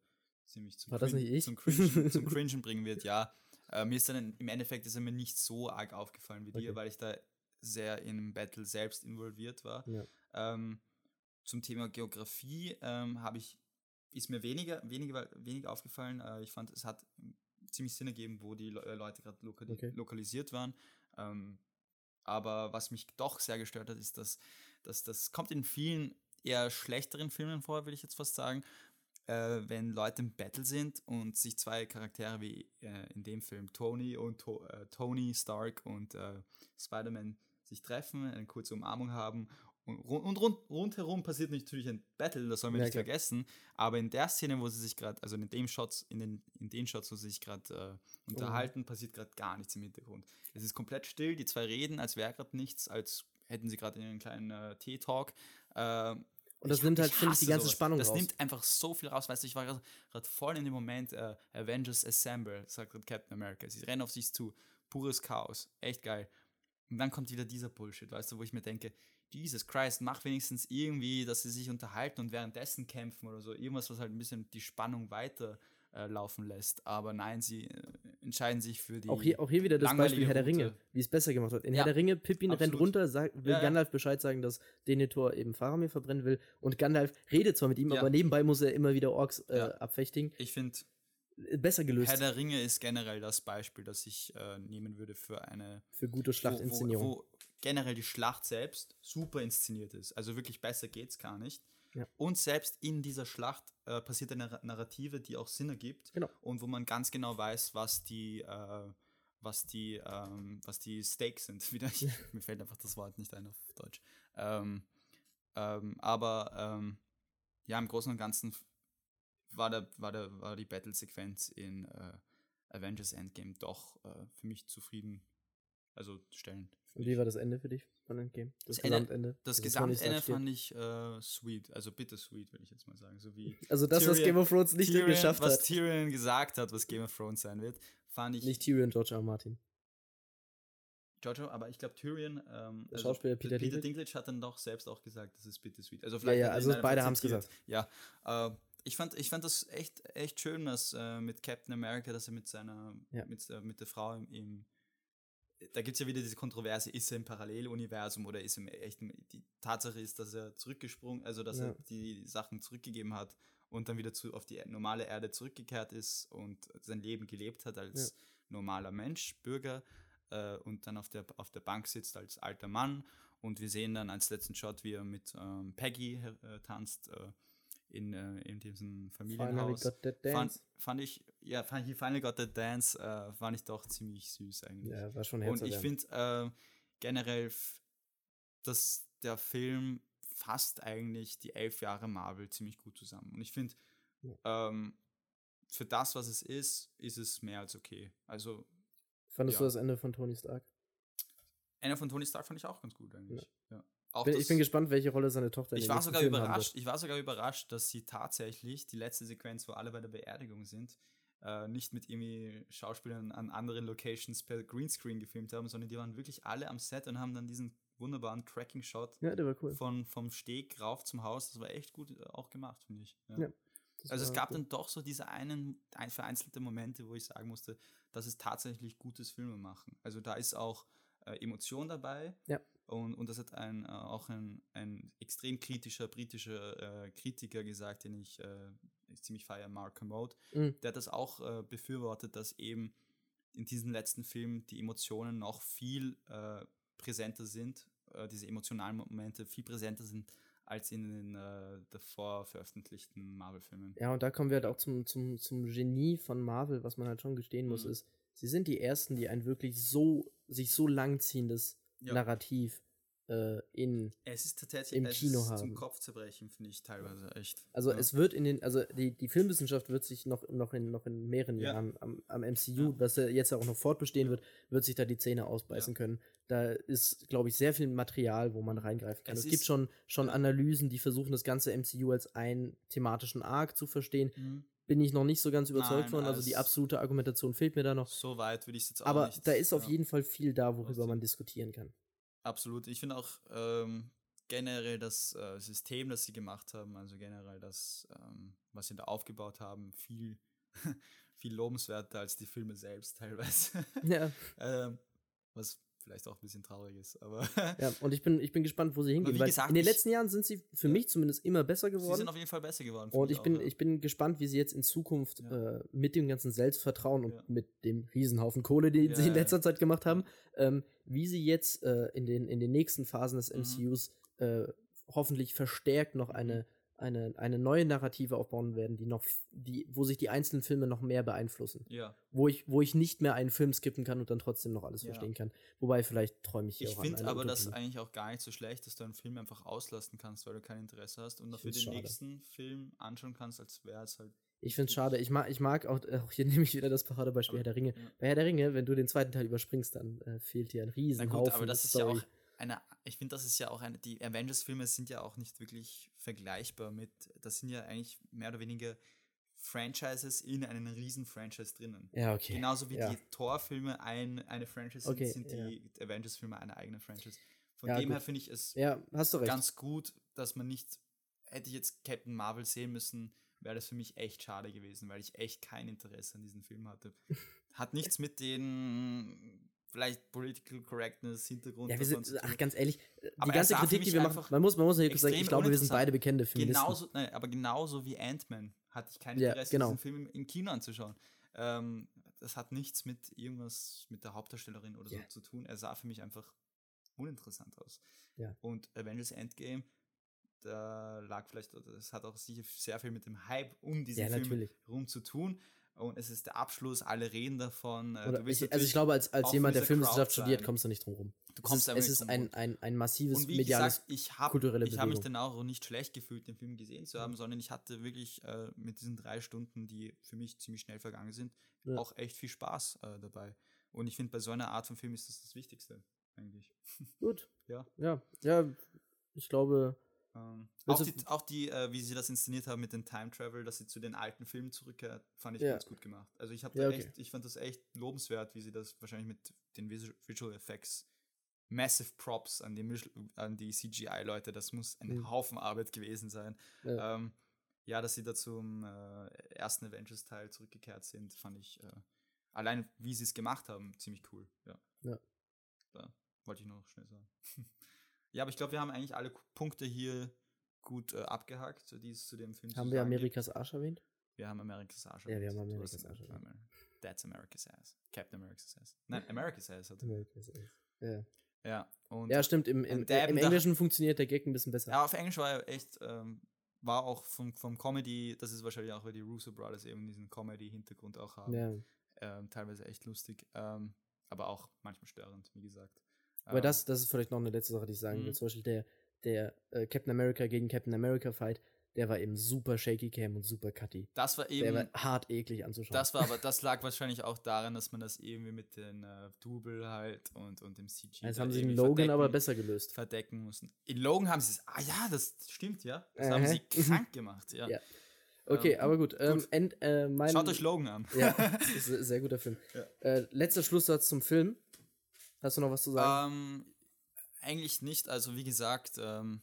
B: ziemlich zum,
A: ich?
B: zum, Cringen, zum Cringen bringen wird. Ja, äh, mir ist dann im Endeffekt ist er mir nicht so arg aufgefallen wie
A: Okay.
B: dir, weil ich da sehr im Battle selbst involviert war.
A: Ja.
B: Ähm, zum Thema Geografie ähm, habe ich ist mir weniger, weniger, weniger aufgefallen. Äh, ich fand, es hat ziemlich Sinn ergeben, wo die Le äh, Leute gerade lokali
A: Okay.
B: lokalisiert waren. Ähm, aber was mich doch sehr gestört hat, ist, dass, dass das kommt in vielen eher schlechteren Filmen vor, will ich jetzt fast sagen, äh, wenn Leute im Battle sind und sich zwei Charaktere wie äh, in dem Film Tony und to äh, Tony Stark und äh, Spider-Man sich treffen, eine kurze Umarmung haben und, rund, und rund, rundherum passiert natürlich ein Battle, das soll man
A: Ja,
B: nicht
A: klar.
B: vergessen. Aber in der Szene, wo sie sich gerade, also in dem Shots, in den, in den Shots, wo sie sich gerade äh, unterhalten, passiert gerade gar nichts im Hintergrund. Es ist komplett still, die zwei reden, als wäre gerade nichts, als hätten sie gerade einen kleinen äh, Tee-Talk. Äh,
A: Und das
B: ich-
A: nimmt halt, finde ich, die ganze
B: sowas.
A: Spannung
B: Das
A: raus.
B: nimmt einfach so viel raus. Weißt du, ich war gerade voll in dem Moment, äh, Avengers Assemble, sagt Captain America. Sie rennen auf sich zu. Pures Chaos. Echt geil. Und dann kommt wieder dieser Bullshit, weißt du, wo ich mir denke, Jesus Christ, mach wenigstens irgendwie, dass sie sich unterhalten und währenddessen kämpfen oder so. Irgendwas, was halt ein bisschen die Spannung weiter äh, laufen lässt. Aber nein, sie äh, entscheiden sich für die.
A: Auch hier, auch hier wieder das Beispiel Herr der Ringe,
B: Route.
A: wie es besser gemacht wird. In
B: Ja,
A: Herr der Ringe, Pippin rennt
B: absolut.
A: runter, sagt, will
B: Ja.
A: Gandalf Bescheid sagen, dass Denethor eben Faramir verbrennen will. Und Gandalf redet zwar mit ihm, aber nebenbei muss er immer wieder Orks äh,
B: Ja.
A: abfechten.
B: Ich finde,
A: Äh, Besser gelöst
B: Herr der Ringe ist generell das Beispiel, das ich äh, nehmen würde für eine
A: für gute Schlachtinszenierung.
B: Wo, wo generell die Schlacht selbst super inszeniert ist. Also wirklich besser geht's gar nicht.
A: Ja.
B: Und selbst in dieser Schlacht äh, passiert eine Narrative, die auch Sinn ergibt
A: Genau.
B: und wo man ganz genau weiß, was die, äh, was die, ähm, was die Stakes sind. Wieder, ich, mir fällt einfach das Wort nicht ein auf Deutsch. Ähm, ähm, aber ähm, ja, im Großen und Ganzen war, der, war, der, war die Battle-Sequenz in äh, Avengers Endgame doch äh, für mich zufrieden, also stellend.
A: Und wie war das Ende für dich von Endgame? Das,
B: Das Ende-
A: Gesamtende?
B: Das
A: Also Tony
B: Gesamtende fand ich äh, sweet, also bittersweet, würde ich jetzt mal sagen. So wie.
A: Also das, was
B: Tyrion-
A: Game of Thrones nicht
B: Tyrion,
A: geschafft
B: was
A: hat.
B: Tyrion gesagt hat, was Game of Thrones sein wird, fand ich.
A: Nicht Tyrion, George R. R. Martin.
B: Giorgio, aber ich glaube Tyrion, ähm,
A: Der Schauspieler Peter
B: Peter
A: Dinklage?
B: Dinklage hat dann doch selbst auch gesagt, das ist bittersweet. Also
A: Ja,
B: vielleicht
A: ja,
B: ihn
A: also beide haben's
B: zitiert.
A: gesagt.
B: Ja, äh, ich fand, ich fand das echt, echt schön, dass äh, mit Captain America, dass er mit seiner,
A: Ja.
B: mit, äh, mit der Frau im, im da gibt es ja wieder diese Kontroverse, ist er im Paralleluniversum oder ist er im echten, die Tatsache ist, dass er zurückgesprungen, also dass
A: Ja.
B: er die Sachen zurückgegeben hat und dann wieder zu, auf die normale Erde zurückgekehrt ist und sein Leben gelebt hat als normaler Mensch, Bürger äh, und dann auf der, auf der Bank sitzt als alter Mann und wir sehen dann als letzten Shot, wie er mit ähm, Peggy äh, tanzt äh, in, äh, in diesem
A: Finally
B: Familienhaus.
A: got that
B: Fand,
A: dance.
B: fand ich, ja, fand ich Finally Got That Dance, äh, fand ich doch ziemlich süß eigentlich.
A: Ja, war schon
B: Und ich finde äh, generell, dass der Film fasst eigentlich die elf Jahre Marvel ziemlich gut zusammen. Und ich finde, ähm, für das, was es ist, ist es mehr als okay. Also,
A: Fandest
B: ja.
A: du das Ende von Tony Stark?
B: einer von Tony Stark fand ich auch ganz gut eigentlich. Ja. Auch
A: Bin,
B: das-
A: ich bin gespannt, welche Rolle seine Tochter
B: ich war sogar
A: haben
B: überrascht. Ich war sogar überrascht, dass sie tatsächlich die letzte Sequenz, wo alle bei der Beerdigung sind, äh, nicht mit irgendwie Schauspielern an anderen Locations per Greenscreen gefilmt haben, sondern die waren wirklich alle am Set und haben dann diesen wunderbaren Tracking-Shot
A: Ja, cool.
B: von vom Steg rauf zum Haus. Das war echt gut äh, auch gemacht, finde ich. Ja.
A: Ja,
B: Also es gab
A: cool.
B: dann doch so diese einen ein, vereinzelte Momente, wo ich sagen musste, das ist tatsächlich gutes Filmemachen. Also da ist auch äh, Emotion dabei.
A: Ja.
B: Und, und das hat ein, äh, auch ein, ein extrem kritischer britischer äh, Kritiker gesagt, den ich äh, ziemlich feiere, Mark Kermode.
A: Mhm.
B: Der hat das auch äh, befürwortet, dass eben in diesen letzten Filmen die Emotionen noch viel äh, präsenter sind, äh, diese emotionalen Momente viel präsenter sind als in den äh, davor veröffentlichten Marvel-Filmen.
A: Ja, und da kommen wir halt auch zum, zum, zum Genie von Marvel, was man halt schon gestehen muss,
B: Mhm.
A: ist, sie sind die ersten, die ein wirklich so, sich so langziehendes
B: Ja.
A: Narrativ äh, in
B: Es ist tatsächlich
A: im
B: es
A: Kino
B: ist
A: haben.
B: zum Kopfzerbrechen, finde ich teilweise echt.
A: Also
B: ja.
A: es wird in den, also die, die Filmwissenschaft wird sich noch, noch, in, noch in mehreren
B: Ja.
A: Jahren am, am MCU, was ja jetzt auch noch fortbestehen wird, wird sich da die Zähne ausbeißen können. Da ist, glaube ich, sehr viel Material, wo man reingreifen kann.
B: Es
A: Es, gibt schon, schon. Analysen, die versuchen, das ganze MCU als einen thematischen Arc zu verstehen.
B: Mhm.
A: Bin ich noch nicht so ganz überzeugt
B: Nein,
A: von, also
B: als-
A: die absolute Argumentation fehlt mir da noch.
B: So weit würde ich es jetzt auch
A: Aber
B: nicht.
A: da ist auf
B: ja.
A: jeden Fall viel da, worüber man diskutieren kann.
B: Absolut. Ich finde auch ähm, generell das äh, System, das sie gemacht haben, also generell das, ähm, was sie da aufgebaut haben, viel, viel lobenswerter als die Filme selbst teilweise.
A: Ja,
B: ähm, was vielleicht auch ein bisschen traurig ist, aber
A: ja. und ich bin, ich bin gespannt, wo sie hingehen, weil
B: gesagt,
A: in den letzten Jahren sind sie für
B: Ja.
A: mich zumindest immer besser
B: sie
A: geworden.
B: sind auf jeden Fall besser geworden.
A: Und ich
B: auch,
A: bin,
B: ja.
A: ich bin gespannt, wie sie jetzt in Zukunft
B: Ja.
A: äh, mit dem ganzen Selbstvertrauen und mit dem Riesenhaufen Kohle, den sie in letzter Zeit gemacht haben, ähm, wie sie jetzt äh, in, den, in den nächsten Phasen des
B: Mhm.
A: MCUs äh, hoffentlich verstärkt noch eine, eine, eine neue Narrative aufbauen werden, die noch, die, wo sich die einzelnen Filme noch mehr beeinflussen.
B: ja.
A: Wo ich, wo ich nicht mehr einen Film skippen kann und dann trotzdem noch alles
B: Ja.
A: verstehen kann. Wobei, vielleicht träume ich hier
B: Ich finde aber das
A: Utopie.
B: eigentlich auch gar nicht so schlecht, dass du einen Film einfach auslassen kannst, weil du kein Interesse hast und dafür den
A: schade.
B: nächsten Film anschauen kannst, als wäre es halt.
A: Ich finde es schade. Ich mag, ich mag auch, auch hier nehme ich wieder das Paradebeispiel Herr der Ringe.
B: ja.
A: Bei Herr der Ringe, wenn du den zweiten Teil überspringst, dann äh, fehlt dir ein
B: Na
A: riesen
B: gut,
A: Haufen
B: aber das ist ja auch eine, ich finde, das ist ja auch eine, die Avengers-Filme sind ja auch nicht wirklich vergleichbar mit, das sind ja eigentlich mehr oder weniger Franchises in einem riesen Franchise drinnen.
A: Ja, okay.
B: Genauso wie
A: ja.
B: die Thor-Filme ein, eine Franchise
A: Okay,
B: sind, sind die Avengers-Filme eine eigene Franchise. Von
A: Ja,
B: dem
A: gut.
B: her finde ich es
A: Ja, hast du recht.
B: ganz gut, dass man nicht, hätte ich jetzt Captain Marvel sehen müssen, wäre das für mich echt schade gewesen, weil ich echt kein Interesse an diesem Film hatte. Hat nichts mit den vielleicht Political Correctness Hintergrund
A: ja, wir sind, ach, ganz ehrlich, die
B: Aber er
A: ganze Kritik, die wir machen, man muss, man muss ja sagen, ich glaube, wir sind beide bekennende Feministen.
B: Genauso, nein, aber genauso wie Ant-Man hatte ich kein
A: Ja,
B: Interesse,
A: genau.
B: diesen Film im, im Kino anzuschauen. Ähm, das hat nichts mit irgendwas mit der Hauptdarstellerin oder
A: Ja.
B: so zu tun. Er sah für mich einfach uninteressant aus.
A: Ja.
B: Und Avengers Endgame, da lag vielleicht, es hat auch sicher sehr viel mit dem Hype um diesen
A: Ja,
B: Film
A: natürlich.
B: rum zu tun. Und es ist der Abschluss, alle reden davon. äh,
A: ich, also ich glaube, als, als jemand, der Filmwissenschaft studiert, kommst du nicht drum rum.
B: Du kommst
A: es ist,
B: nicht
A: es ist ein, ein, ein massives
B: Und wie
A: mediales
B: gesagt, ich habe
A: kulturelle
B: ich hab mich dann auch nicht schlecht gefühlt, den Film gesehen zu haben, sondern ich hatte wirklich äh, mit diesen drei Stunden, die für mich ziemlich schnell vergangen sind,
A: Ja.
B: auch echt viel Spaß äh, dabei. Und ich finde, bei so einer Art von Film ist das das Wichtigste, eigentlich.
A: Gut.
B: Ja.
A: Ja, ja, ich glaube,
B: Ähm, auch
A: du-
B: die, auch die äh, wie sie das inszeniert haben mit dem Time Travel, dass sie zu den alten Filmen zurückkehrt, fand ich
A: Ja.
B: ganz gut gemacht. Also ich habe
A: Ja, okay.
B: echt, ich fand das echt lobenswert, wie sie das wahrscheinlich mit den Visu- Visual Effects Massive Props an die, an die CGI-Leute, das muss ein
A: Mhm.
B: Haufen Arbeit gewesen sein.
A: Ja.
B: Ähm, ja, dass sie da zum äh, ersten Avengers-Teil zurückgekehrt sind, fand ich äh, allein, wie sie es gemacht haben, ziemlich cool. Ja.
A: Ja.
B: Da wollte ich nur noch schnell sagen. ja, aber ich glaube, wir haben eigentlich alle Punkte hier gut äh, abgehakt, die es zu dem Film
A: haben wir
B: gibt.
A: Amerikas Arsch erwähnt?
B: Wir haben America's Arsch.
A: Ja, wir haben
B: erwähnt.
A: America's
B: hast
A: Arsch erwähnt.
B: That's America's Ass. Captain America's Ass. Nein, America's Ass. Hat
A: Amerikas Arsch. Ja.
B: ja, und
A: ja, stimmt, im, im, im Englischen funktioniert der Gag ein bisschen besser.
B: Ja, auf Englisch war er echt, ähm, war auch vom, vom Comedy, das ist wahrscheinlich auch, weil die Russo Brothers eben diesen Comedy-Hintergrund auch haben,
A: Ja.
B: ähm, teilweise echt lustig, ähm, aber auch manchmal störend, wie gesagt.
A: Aber
B: Ähm,
A: das, das ist vielleicht noch eine letzte Sache, die ich sagen
B: Mhm.
A: will. Zum Beispiel der, der äh, Captain America gegen Captain America Fight, der war eben super shaky cam und super cutty.
B: das war
A: Der
B: eben,
A: war hart eklig anzuschauen.
B: das war aber, das lag wahrscheinlich auch daran, dass man das irgendwie mit den äh, Double halt und, und dem CG
A: Jetzt
B: da
A: haben sie in Logan aber besser gelöst.
B: verdecken mussten. In Logan haben sie es, ah ja, das stimmt, ja. Das haben
A: Aha.
B: sie krank gemacht, ja.
A: Ja. Okay,
B: Ähm,
A: aber gut. Ähm,
B: gut.
A: End, äh, mein,
B: Schaut euch Logan an.
A: Ja, ist ein sehr guter Film.
B: Ja.
A: Äh, letzter Schlusssatz zum Film. Hast du noch was zu sagen?
B: Ähm, eigentlich nicht. Also wie gesagt, ähm,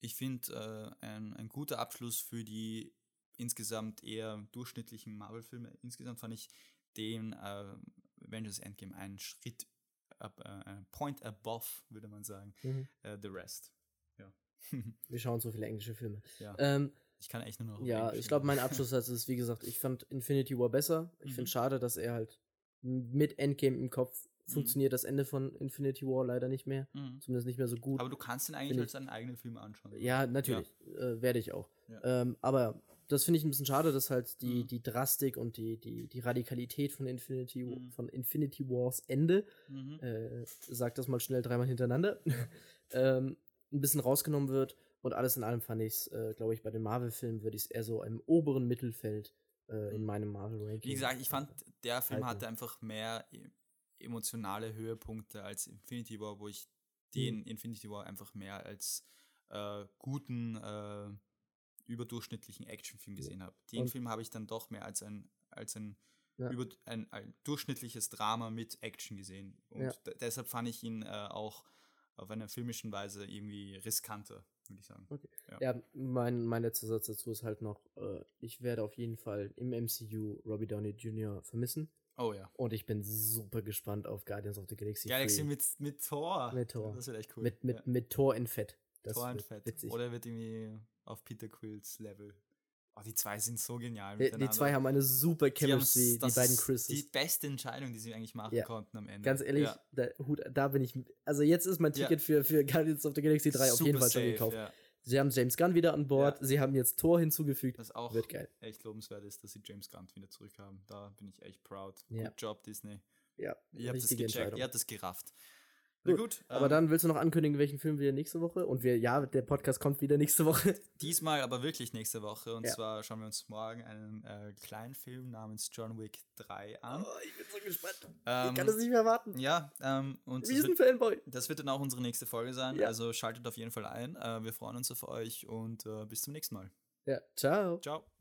B: ich finde äh, ein, ein guter Abschluss für die insgesamt eher durchschnittlichen Marvel-Filme. Insgesamt fand ich den äh, Avengers Endgame einen Schritt, ab, äh, point above, würde man sagen,
A: Mhm.
B: äh, The Rest. Ja.
A: Wir schauen so viele englische Filme.
B: ja.
A: Ähm,
B: ich kann echt nur noch.
A: ja,
B: Englisch
A: ich glaube, mein. Abschlusssatz ist, wie gesagt, ich fand Infinity War besser. Ich
B: Mhm.
A: finde schade, dass er halt mit Endgame im Kopf
B: Mhm.
A: funktioniert das Ende von Infinity War leider nicht mehr.
B: Mhm.
A: Zumindest nicht mehr so gut.
B: Aber du kannst ihn eigentlich als einen eigenen Film anschauen.
A: Ja, natürlich. Äh, Werde ich auch.
B: Ja.
A: Ähm, aber das finde ich ein bisschen schade, dass halt die,
B: Mhm.
A: die Drastik und die, die, die Radikalität von Infinity,
B: Mhm.
A: von Infinity Wars Ende,
B: Mhm.
A: äh, sag das mal schnell dreimal hintereinander, ähm, ein bisschen rausgenommen wird. Und alles in allem fand ich es, äh, glaube ich, bei den Marvel-Filmen würde ich es eher so im oberen Mittelfeld äh, in
B: Mhm.
A: meinem Marvel-Ranking.
B: Wie gesagt, ich fand, der Film hatte einfach mehr emotionale Höhepunkte als Infinity War, wo ich den Infinity War einfach mehr als äh, guten, äh, überdurchschnittlichen Actionfilm gesehen habe. Den
A: Und-
B: Film habe ich dann doch mehr als ein, als ein,
A: Ja.
B: über, ein, ein durchschnittliches Drama mit Action gesehen. Und
A: Ja.
B: de- deshalb fand ich ihn äh, auch auf einer filmischen Weise irgendwie riskanter, würde ich sagen.
A: Ja, mein, mein letzter Satz dazu ist halt noch, äh, ich werde auf jeden Fall im MCU Robbie Downey Jr. vermissen.
B: Oh ja.
A: Und ich bin super gespannt auf Guardians of the Galaxy.
B: Galaxy
A: 3.
B: mit, mit Thor.
A: Mit Thor.
B: Das wird echt cool.
A: mit, mit,
B: ja.
A: mit Thor in Fett. Das
B: und
A: wird
B: Fett.
A: witzig.
B: Oder wird irgendwie auf Peter Quills Level. Oh, die zwei sind so genial.
A: die, die
B: miteinander.
A: zwei haben eine super
B: Die
A: Chemistry, die,
B: das
A: beiden
B: ist
A: Chris's.
B: Die beste Entscheidung, die sie eigentlich machen
A: Ja.
B: konnten am Ende.
A: Ganz ehrlich,
B: Ja.
A: da, da bin ich. Also jetzt ist mein. Ticket für, für Guardians of the Galaxy 3 auf jeden
B: Super
A: Fall schon
B: safe,
A: gekauft. Sie haben James Gunn wieder an Bord,
B: Ja.
A: sie haben jetzt Thor hinzugefügt.
B: Das auch
A: Wird geil.
B: echt lobenswert ist, dass sie James Gunn wieder zurückhaben. Da bin ich echt proud.
A: Ja.
B: Good Job, Disney.
A: Ja,
B: Ihr habt es
A: richtige
B: gecheckt, ihr habt es gerafft. Na
A: Gut, Aber
B: ähm,
A: dann willst du noch ankündigen, welchen Film wir nächste Woche? Und wir, ja, der Podcast kommt wieder nächste Woche.
B: Diesmal aber wirklich nächste Woche. Und
A: Ja.
B: zwar schauen wir uns morgen einen äh, kleinen Film namens John Wick 3 an.
A: Oh, ich bin so gespannt.
B: Ähm,
A: ich kann es nicht mehr warten.
B: Ja, ähm, und das
A: Riesen-Fanboy.
B: das wird dann auch unsere nächste Folge sein.
A: Ja.
B: Also schaltet auf jeden Fall ein. Äh, wir freuen uns auf euch und äh, bis zum nächsten Mal.
A: Ja, ciao.
B: Ciao.